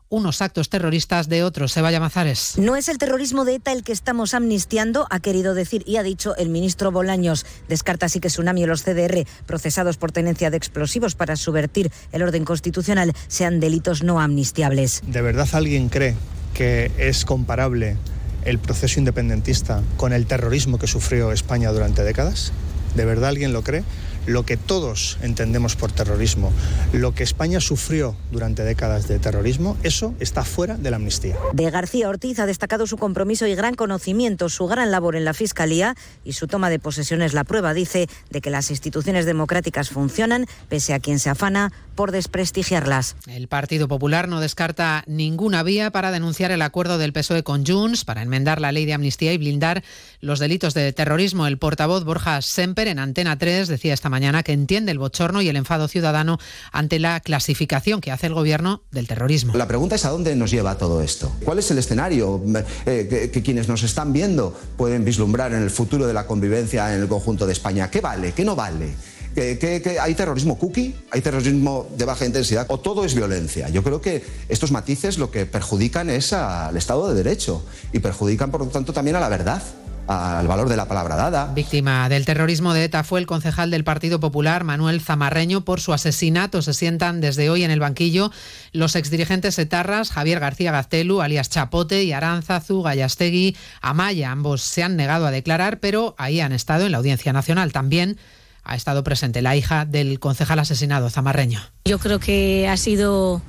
S13: unos actos terroristas de otros. Sebaya Mazares.
S14: No es el terrorismo de ETA el que estamos amnistiando, ha querido decir y ha dicho el ministro Bolaños. Descarta así que Tsunami o los CDR, procesados por tenencia de explosivos para subvertir el orden constitucional, sean delitos no amnistiables.
S15: ¿De verdad alguien cree que es comparable el proceso independentista con el terrorismo que sufrió España durante décadas? ¿De verdad alguien lo cree? Lo que todos entendemos por terrorismo, lo que España sufrió durante décadas de terrorismo, eso está fuera de la amnistía.
S14: De García Ortiz ha destacado su compromiso y gran conocimiento, su gran labor en la Fiscalía y su toma de posesión es la prueba, dice, de que las instituciones democráticas funcionan, pese a quien se afana por desprestigiarlas.
S13: El Partido Popular no descarta ninguna vía para denunciar el acuerdo del PSOE con Junts para enmendar la ley de amnistía y blindar los delitos de terrorismo. El portavoz Borja Semper en Antena 3 decía esta mañana que entiende el bochorno y el enfado ciudadano ante la clasificación que hace el gobierno del terrorismo.
S16: La pregunta es a dónde nos lleva todo esto. ¿Cuál es el escenario eh, que, quienes nos están viendo pueden vislumbrar en el futuro de la convivencia en el conjunto de España? ¿Qué vale? ¿Qué no vale? ¿Que, hay terrorismo cookie? ¿Hay terrorismo de baja intensidad? ¿O todo es violencia? Yo creo que estos matices lo que perjudican es al Estado de Derecho y perjudican, por lo tanto, también a la verdad al valor de la palabra dada.
S13: Víctima del terrorismo de ETA fue el concejal del Partido Popular, Manuel Zamarreño, por su asesinato. Se sientan desde hoy en el banquillo los exdirigentes etarras Javier García Gaztelu, alias Chapote, y Aranzazu, Gallastegui, Amaya. Ambos se han negado a declarar, pero ahí han estado en la Audiencia Nacional. También ha estado presente la hija del concejal asesinado, Zamarreño.
S17: Yo creo que ha sido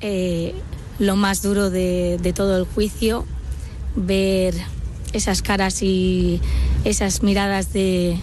S17: eh, lo más duro de, de todo el juicio, ver esas caras y esas miradas de,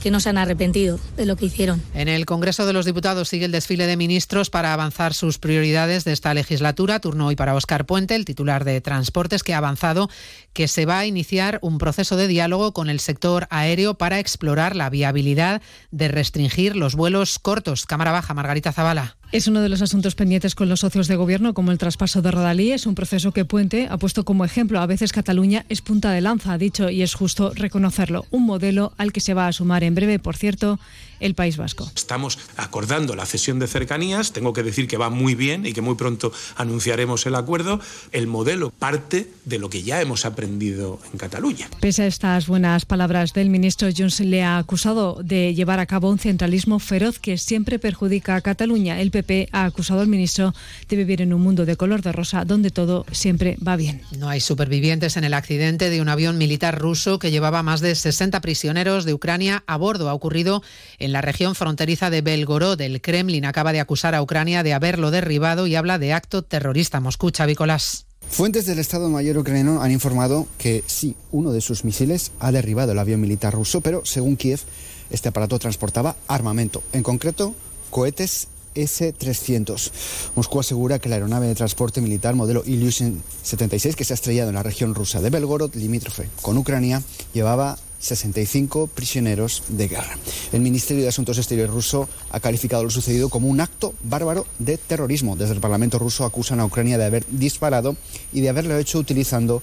S17: que no se han arrepentido de lo que hicieron.
S13: En el Congreso de los Diputados sigue el desfile de ministros para avanzar sus prioridades de esta legislatura. Turno hoy para Óscar Puente, el titular de Transportes, que ha avanzado que se va a iniciar un proceso de diálogo con el sector aéreo para explorar la viabilidad de restringir los vuelos cortos. Cámara Baja, Margarita Zavala.
S18: Es uno de los asuntos pendientes con los socios de gobierno, como el traspaso de Rodalí. Es un proceso que Puente ha puesto como ejemplo. A veces Cataluña es punta de lanza, ha dicho, y es justo reconocerlo. Un modelo al que se va a sumar en breve, por cierto, el País Vasco.
S19: Estamos acordando la cesión de cercanías. Tengo que decir que va muy bien y que muy pronto anunciaremos el acuerdo. El modelo parte de lo que ya hemos aprendido en Cataluña.
S18: Pese a estas buenas palabras del ministro, Junts le ha acusado de llevar a cabo un centralismo feroz que siempre perjudica a Cataluña. El PP ha acusado al ministro de vivir en un mundo de color de rosa donde todo siempre va bien.
S13: No hay supervivientes en el accidente de un avión militar ruso que llevaba más de 60 prisioneros de Ucrania a bordo. Ha ocurrido en la región fronteriza de Belgorod. El Kremlin acaba de acusar a Ucrania de haberlo derribado y habla de acto terrorista. Moscú, Chavicolás.
S20: Fuentes del Estado Mayor ucraniano han informado que sí, uno de sus misiles ha derribado el avión militar ruso, pero según Kiev, este aparato transportaba armamento, en concreto cohetes S-300. Moscú asegura que la aeronave de transporte militar modelo Ilyushin 76, que se ha estrellado en la región rusa de Belgorod, limítrofe con Ucrania, llevaba 65 prisioneros de guerra. El Ministerio de Asuntos Exteriores ruso ha calificado lo sucedido como un acto bárbaro de terrorismo. Desde el Parlamento ruso acusan a Ucrania de haber disparado y de haberlo hecho utilizando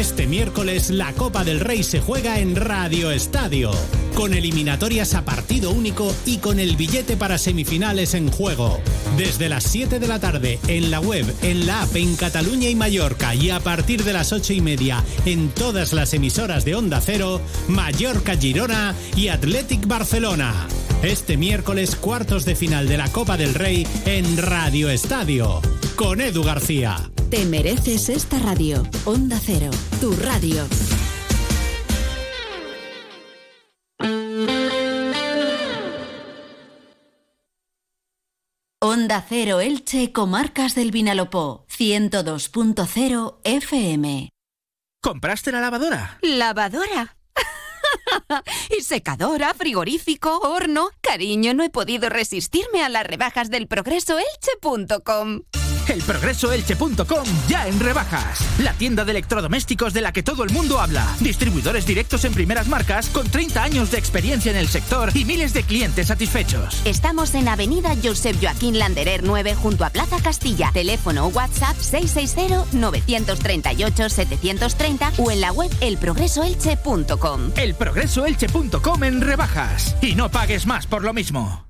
S2: Este miércoles la Copa del Rey se juega en Radio Estadio, con eliminatorias a partido único y con el billete para semifinales en juego. Desde las 7 de la tarde en la web, en la app en Cataluña y Mallorca y a partir de las 8 y media en todas las emisoras de Onda Cero, Mallorca Girona y Athletic Barcelona. Este miércoles cuartos de final de la Copa del Rey en Radio Estadio, con Edu García.
S4: Te mereces esta radio. Onda Cero, tu radio. Onda Cero Elche, Comarcas del Vinalopó, 102.0 FM.
S21: ¿Compraste la lavadora?
S22: ¿Lavadora? <laughs> y secadora, frigorífico, horno. Cariño, no he podido resistirme a las rebajas del progresoelche.com.
S21: Elprogresoelche.com ya en rebajas. La tienda de electrodomésticos de la que todo el mundo habla. Distribuidores directos en primeras marcas con 30 años de experiencia en el sector y miles de clientes satisfechos.
S22: Estamos en Avenida Josep Joaquín Landerer 9 junto a Plaza Castilla. Teléfono o WhatsApp 660-938-730 o en la web elprogresoelche.com.
S21: Elprogresoelche.com en rebajas. Y no pagues más por lo mismo.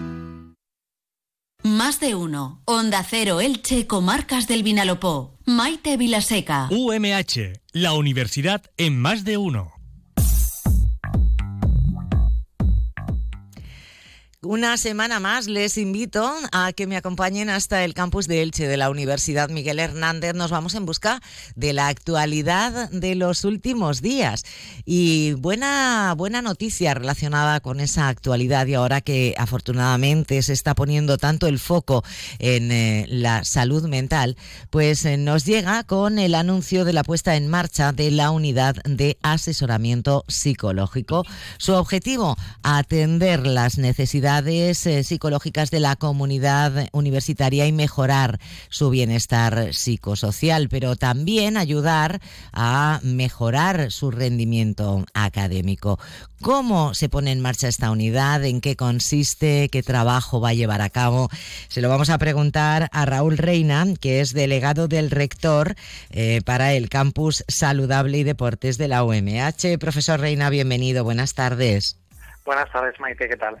S4: Más de uno. Onda Cero Elche, Comarcas del Vinalopó. Maite Vilaseca.
S23: UMH, la universidad en más de uno.
S1: Una semana más les invito a que me acompañen hasta el campus de Elche de la Universidad Miguel Hernández. Nos vamos en busca de la actualidad de los últimos días. Y buena, buena noticia relacionada con esa actualidad y ahora que afortunadamente se está poniendo tanto el foco en eh, la salud mental, pues eh, nos llega con el anuncio de la puesta en marcha de la unidad de asesoramiento psicológico. Su objetivo, atender las necesidades eh, psicológicas de la comunidad universitaria y mejorar su bienestar psicosocial, pero también ayudar a mejorar su rendimiento académico. ¿Cómo se pone en marcha esta unidad? ¿En qué consiste? ¿Qué trabajo va a llevar a cabo? Se lo vamos a preguntar a Raúl Reina, que es delegado del rector eh, para el campus saludable y deportes de la UMH. Profesor Reina, bienvenido. Buenas tardes.
S24: Buenas tardes, Maite, ¿qué tal?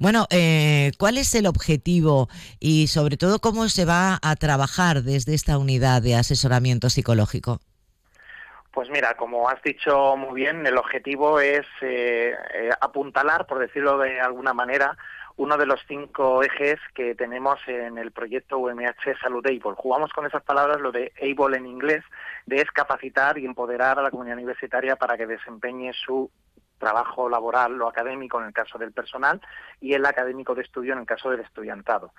S1: Bueno, eh, ¿cuál es el objetivo y sobre todo cómo se va a trabajar desde esta unidad de asesoramiento psicológico?
S24: Pues mira, como has dicho muy bien, el objetivo es eh, eh, apuntalar, por decirlo de alguna manera, uno de los cinco ejes que tenemos en el proyecto UMH Salud Able. Jugamos con esas palabras, lo de able en inglés, de es capacitar y empoderar a la comunidad universitaria para que desempeñe su trabajo laboral o académico en el caso del personal y el académico de estudio en el caso del estudiantado.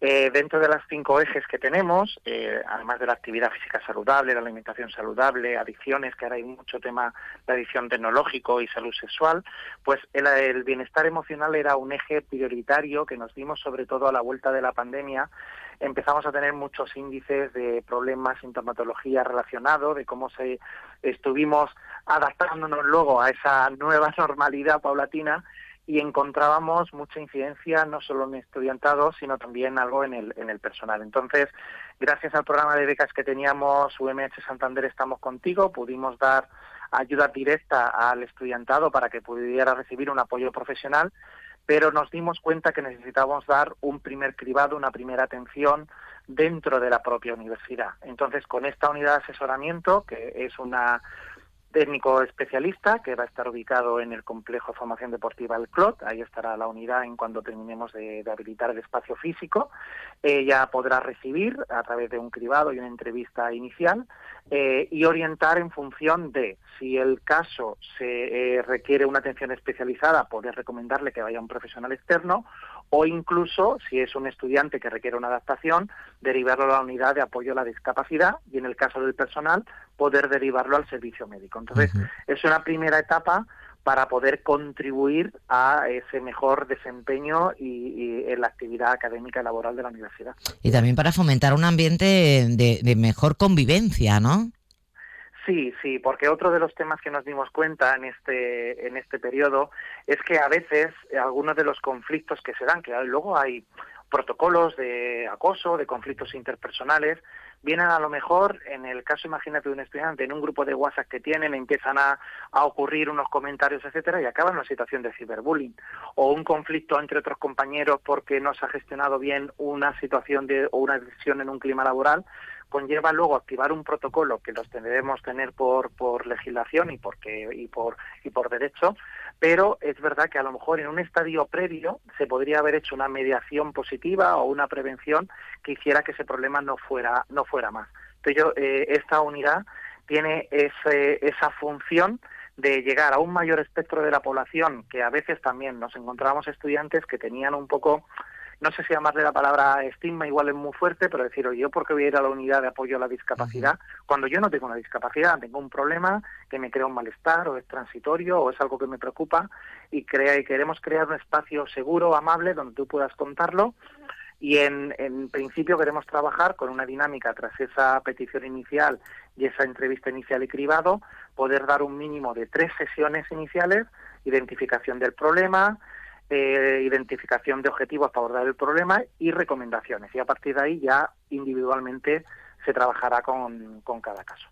S24: Eh, dentro de las cinco ejes que tenemos, eh, además de la actividad física saludable, la alimentación saludable, adicciones, que ahora hay mucho tema de adicción tecnológico y salud sexual, pues el, el bienestar emocional era un eje prioritario que nos dimos sobre todo a la vuelta de la pandemia empezamos a tener muchos índices de problemas, sintomatología relacionado, de cómo se estuvimos adaptándonos luego a esa nueva <laughs> normalidad paulatina y encontrábamos mucha incidencia no solo en estudiantado, sino también algo en el, en el personal. Entonces, gracias al programa de becas que teníamos UMH Santander Estamos Contigo, pudimos dar ayuda directa al estudiantado para que pudiera recibir un apoyo profesional, pero nos dimos cuenta que necesitábamos dar un primer cribado, una primera atención dentro de la propia universidad. Entonces, con esta unidad de asesoramiento, que es una técnico especialista que va a estar ubicado en el complejo de formación deportiva El Clot. Ahí estará la unidad en cuando terminemos de, habilitar el espacio físico. Ella podrá recibir a través de un cribado y una entrevista inicial eh, y orientar en función de si el caso se eh, requiere una atención especializada, poder recomendarle que vaya a un profesional externo o incluso, si es un estudiante que requiere una adaptación, derivarlo a la unidad de apoyo a la discapacidad y en el caso del personal, poder derivarlo al servicio médico. Entonces, es una primera etapa para poder contribuir a ese mejor desempeño y, en la actividad académica y laboral de la universidad.
S1: Y también para fomentar un ambiente de, de mejor convivencia, ¿no?
S24: Sí, sí, porque otro de los temas que nos dimos cuenta en este en este periodo es que a veces algunos de los conflictos que se dan, que luego hay protocolos de acoso, de conflictos interpersonales, vienen a lo mejor, en el caso, imagínate, de un estudiante, en un grupo de WhatsApp que tienen, empiezan a, a, ocurrir unos comentarios, etcétera, y acaban una situación de ciberbullying. O un conflicto entre otros compañeros porque no se ha gestionado bien una situación de, o una decisión en un clima laboral, conlleva luego activar un protocolo que los debemos tener por, por legislación y, porque, y, por, y por derecho, pero es verdad que a lo mejor en un estadio previo se podría haber hecho una mediación positiva o una prevención que hiciera que ese problema no fuera, no fuera más. Entonces, yo, eh, esta unidad tiene ese, esa función de llegar a un mayor espectro de la población, que a veces también nos encontrábamos estudiantes que tenían un poco no sé si llamarle la palabra estigma, igual es muy fuerte, pero decir, oye, ¿yo por qué voy a ir a la unidad de apoyo a la discapacidad cuando yo no tengo una discapacidad? Tengo un problema que me crea un malestar, o es transitorio, o es algo que me preocupa, y, crea, y queremos crear un espacio seguro, amable, donde tú puedas contarlo Y en, en principio queremos trabajar con una dinámica tras esa petición inicial y esa entrevista inicial y cribado, poder dar un mínimo de tres sesiones iniciales, identificación del problema, identificación de objetivos para abordar el problema y recomendaciones. Y a partir de ahí ya individualmente se trabajará con, con cada caso.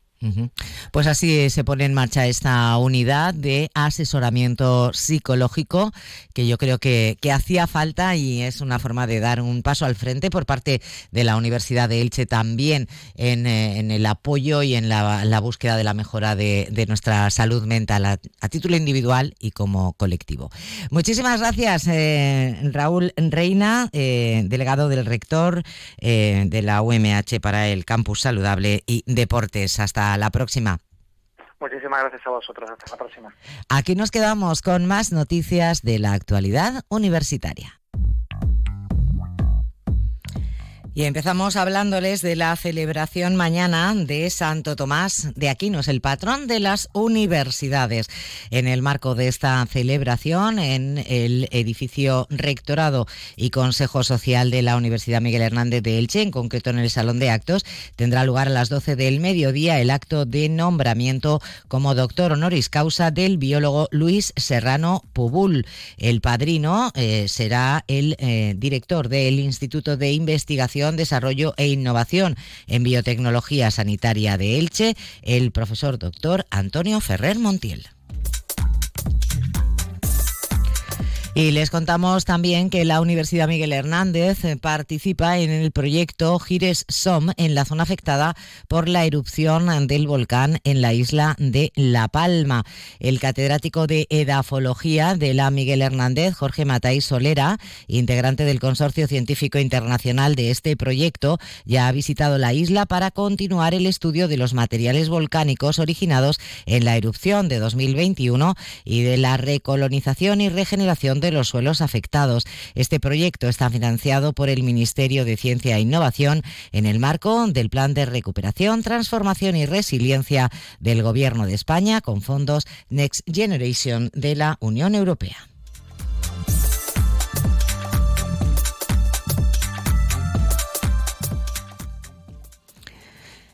S1: Pues así se pone en marcha esta unidad de asesoramiento psicológico que yo creo que, hacía falta y es una forma de dar un paso al frente por parte de la Universidad de Elche también en, eh, el apoyo y en la, búsqueda de la mejora de, nuestra salud mental a, título individual y como colectivo. Muchísimas gracias eh, Raúl Reina, eh, delegado del rector de la UMH para el Campus Saludable y Deportes. Hasta la próxima.
S24: Muchísimas gracias a vosotros. Hasta la próxima.
S1: Aquí nos quedamos con más noticias de la actualidad universitaria. Y empezamos hablándoles de la celebración mañana de Santo Tomás de Aquino, es el patrón de las universidades. En el marco de esta celebración, en el edificio Rectorado y Consejo Social de la Universidad Miguel Hernández de Elche, en concreto en el Salón de Actos, tendrá lugar a las 12 del mediodía el acto de nombramiento como doctor honoris causa del biólogo Luis Serrano Pubul. El padrino eh, será el eh, director del Instituto de Investigación Desarrollo e Innovación en Biotecnología Sanitaria de Elche, el profesor doctor Antonio Ferrer Montiel. Y les contamos también que la Universidad Miguel Hernández eh, participa en el proyecto Gires SOM en la zona afectada por la erupción del volcán en la isla de La Palma. El catedrático de edafología de la Miguel Hernández, Jorge Matay Solera, integrante del Consorcio Científico Internacional de este proyecto, ya ha visitado la isla para continuar el estudio de los materiales volcánicos originados en la erupción de 2021 y de la recolonización y regeneración de los suelos afectados. Este proyecto está financiado por el Ministerio de Ciencia e Innovación en el marco del Plan de Recuperación, Transformación y Resiliencia del Gobierno de España con fondos Next Generation de la Unión Europea.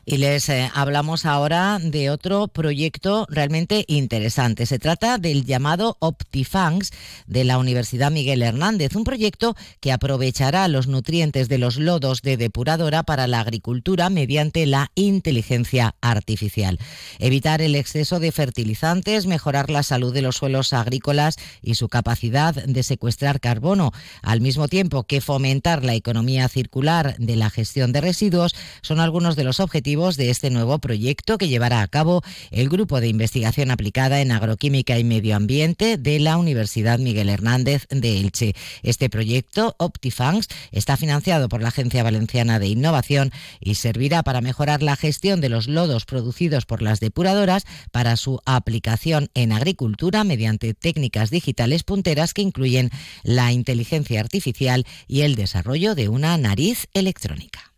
S1: Y les eh, hablamos ahora de otro proyecto realmente interesante. Se trata del llamado Optifangs de la Universidad Miguel Hernández, un proyecto que aprovechará los nutrientes de los lodos de depuradora para la agricultura mediante la inteligencia artificial. Evitar el exceso de fertilizantes, mejorar la salud de los suelos agrícolas y su capacidad de secuestrar carbono, al mismo tiempo que fomentar la economía circular de la gestión de residuos, son algunos de los objetivos de este nuevo proyecto que llevará a cabo el Grupo de Investigación Aplicada en Agroquímica y Medio Ambiente de la Universidad Miguel Hernández de Elche. Este proyecto, Optifangs, está financiado por la Agencia Valenciana de Innovación y servirá para mejorar la gestión de los lodos producidos por las depuradoras para su aplicación en agricultura mediante técnicas digitales punteras que incluyen la inteligencia artificial y el desarrollo de una nariz electrónica.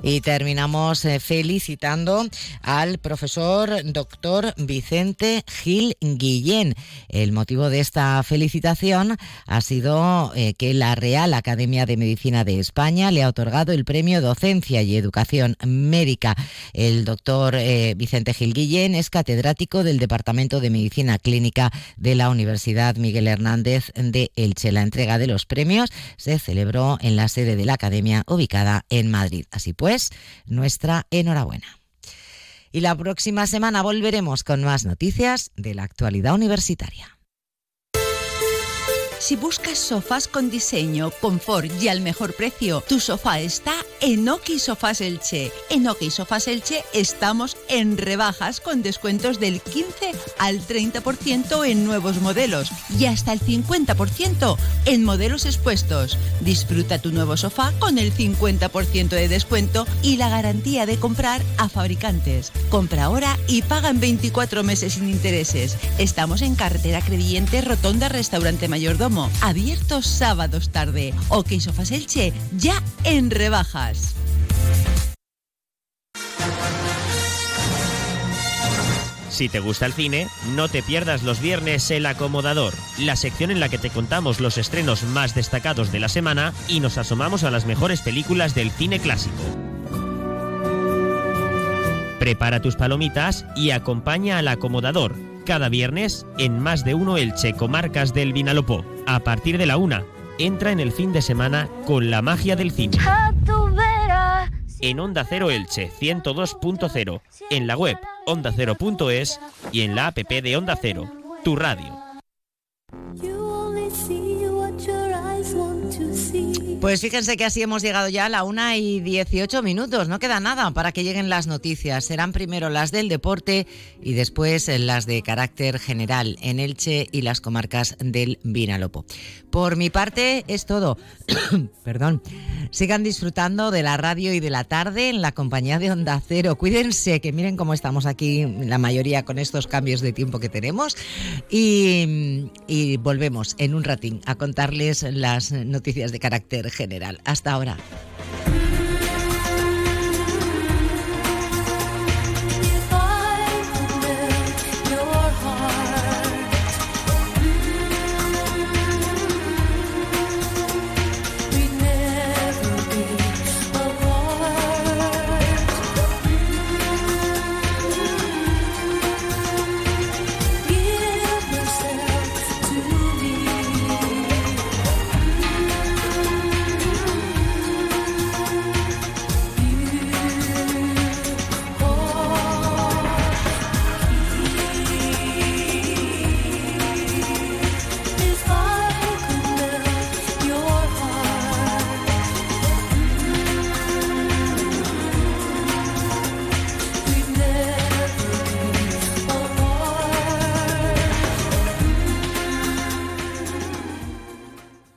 S1: Y terminamos eh, felicitando al profesor doctor Vicente Gil Guillén. El motivo de esta felicitación ha sido eh, que la Real Academia de Medicina de España le ha otorgado el premio Docencia y Educación Médica. El doctor eh, Vicente Gil Guillén es catedrático del Departamento de Medicina Clínica de la Universidad Miguel Hernández de Elche. La entrega de los premios se celebró en la sede de la Academia ubicada en Madrid. Así pues, pues, nuestra enhorabuena. Y la próxima semana volveremos con más noticias de la actualidad universitaria.
S25: Si buscas sofás con diseño, confort y al mejor precio, tu sofá está en Oki Sofás Elche. En Oki Sofás Elche estamos en rebajas con descuentos del 15 al 30% en nuevos modelos y hasta el 50% en modelos expuestos. Disfruta tu nuevo sofá con el 50% de descuento y la garantía de comprar a fabricantes. Compra ahora y paga en 24 meses sin intereses. Estamos en carretera Crevillente, Rotonda, Restaurante Mayordomo abiertos sábados tarde. Ok Sofas Elche, ya en rebajas.
S26: Si te gusta el cine, no te pierdas los viernes El Acomodador, la sección en la que te contamos los estrenos más destacados de la semana y nos asomamos a las mejores películas del cine clásico. Prepara tus palomitas y acompaña al acomodador cada viernes en más de uno Elche Comarcas del Vinalopó. A partir de la una, entra en el fin de semana con la magia del cine. En Onda Cero Elche 102.0, en la web ondacero.es y en la app de Onda Cero, tu radio.
S1: Pues fíjense que así hemos llegado ya a la una y 18 minutos. No queda nada para que lleguen las noticias. Serán primero las del deporte y después las de carácter general en Elche y las comarcas del Vinalopó. Por mi parte es todo. <coughs> Perdón. Sigan disfrutando de la radio y de la tarde en la compañía de Onda Cero. Cuídense, que miren cómo estamos aquí la mayoría con estos cambios de tiempo que tenemos. Y, y volvemos en un ratín a contarles las noticias de carácter general. Hasta ahora.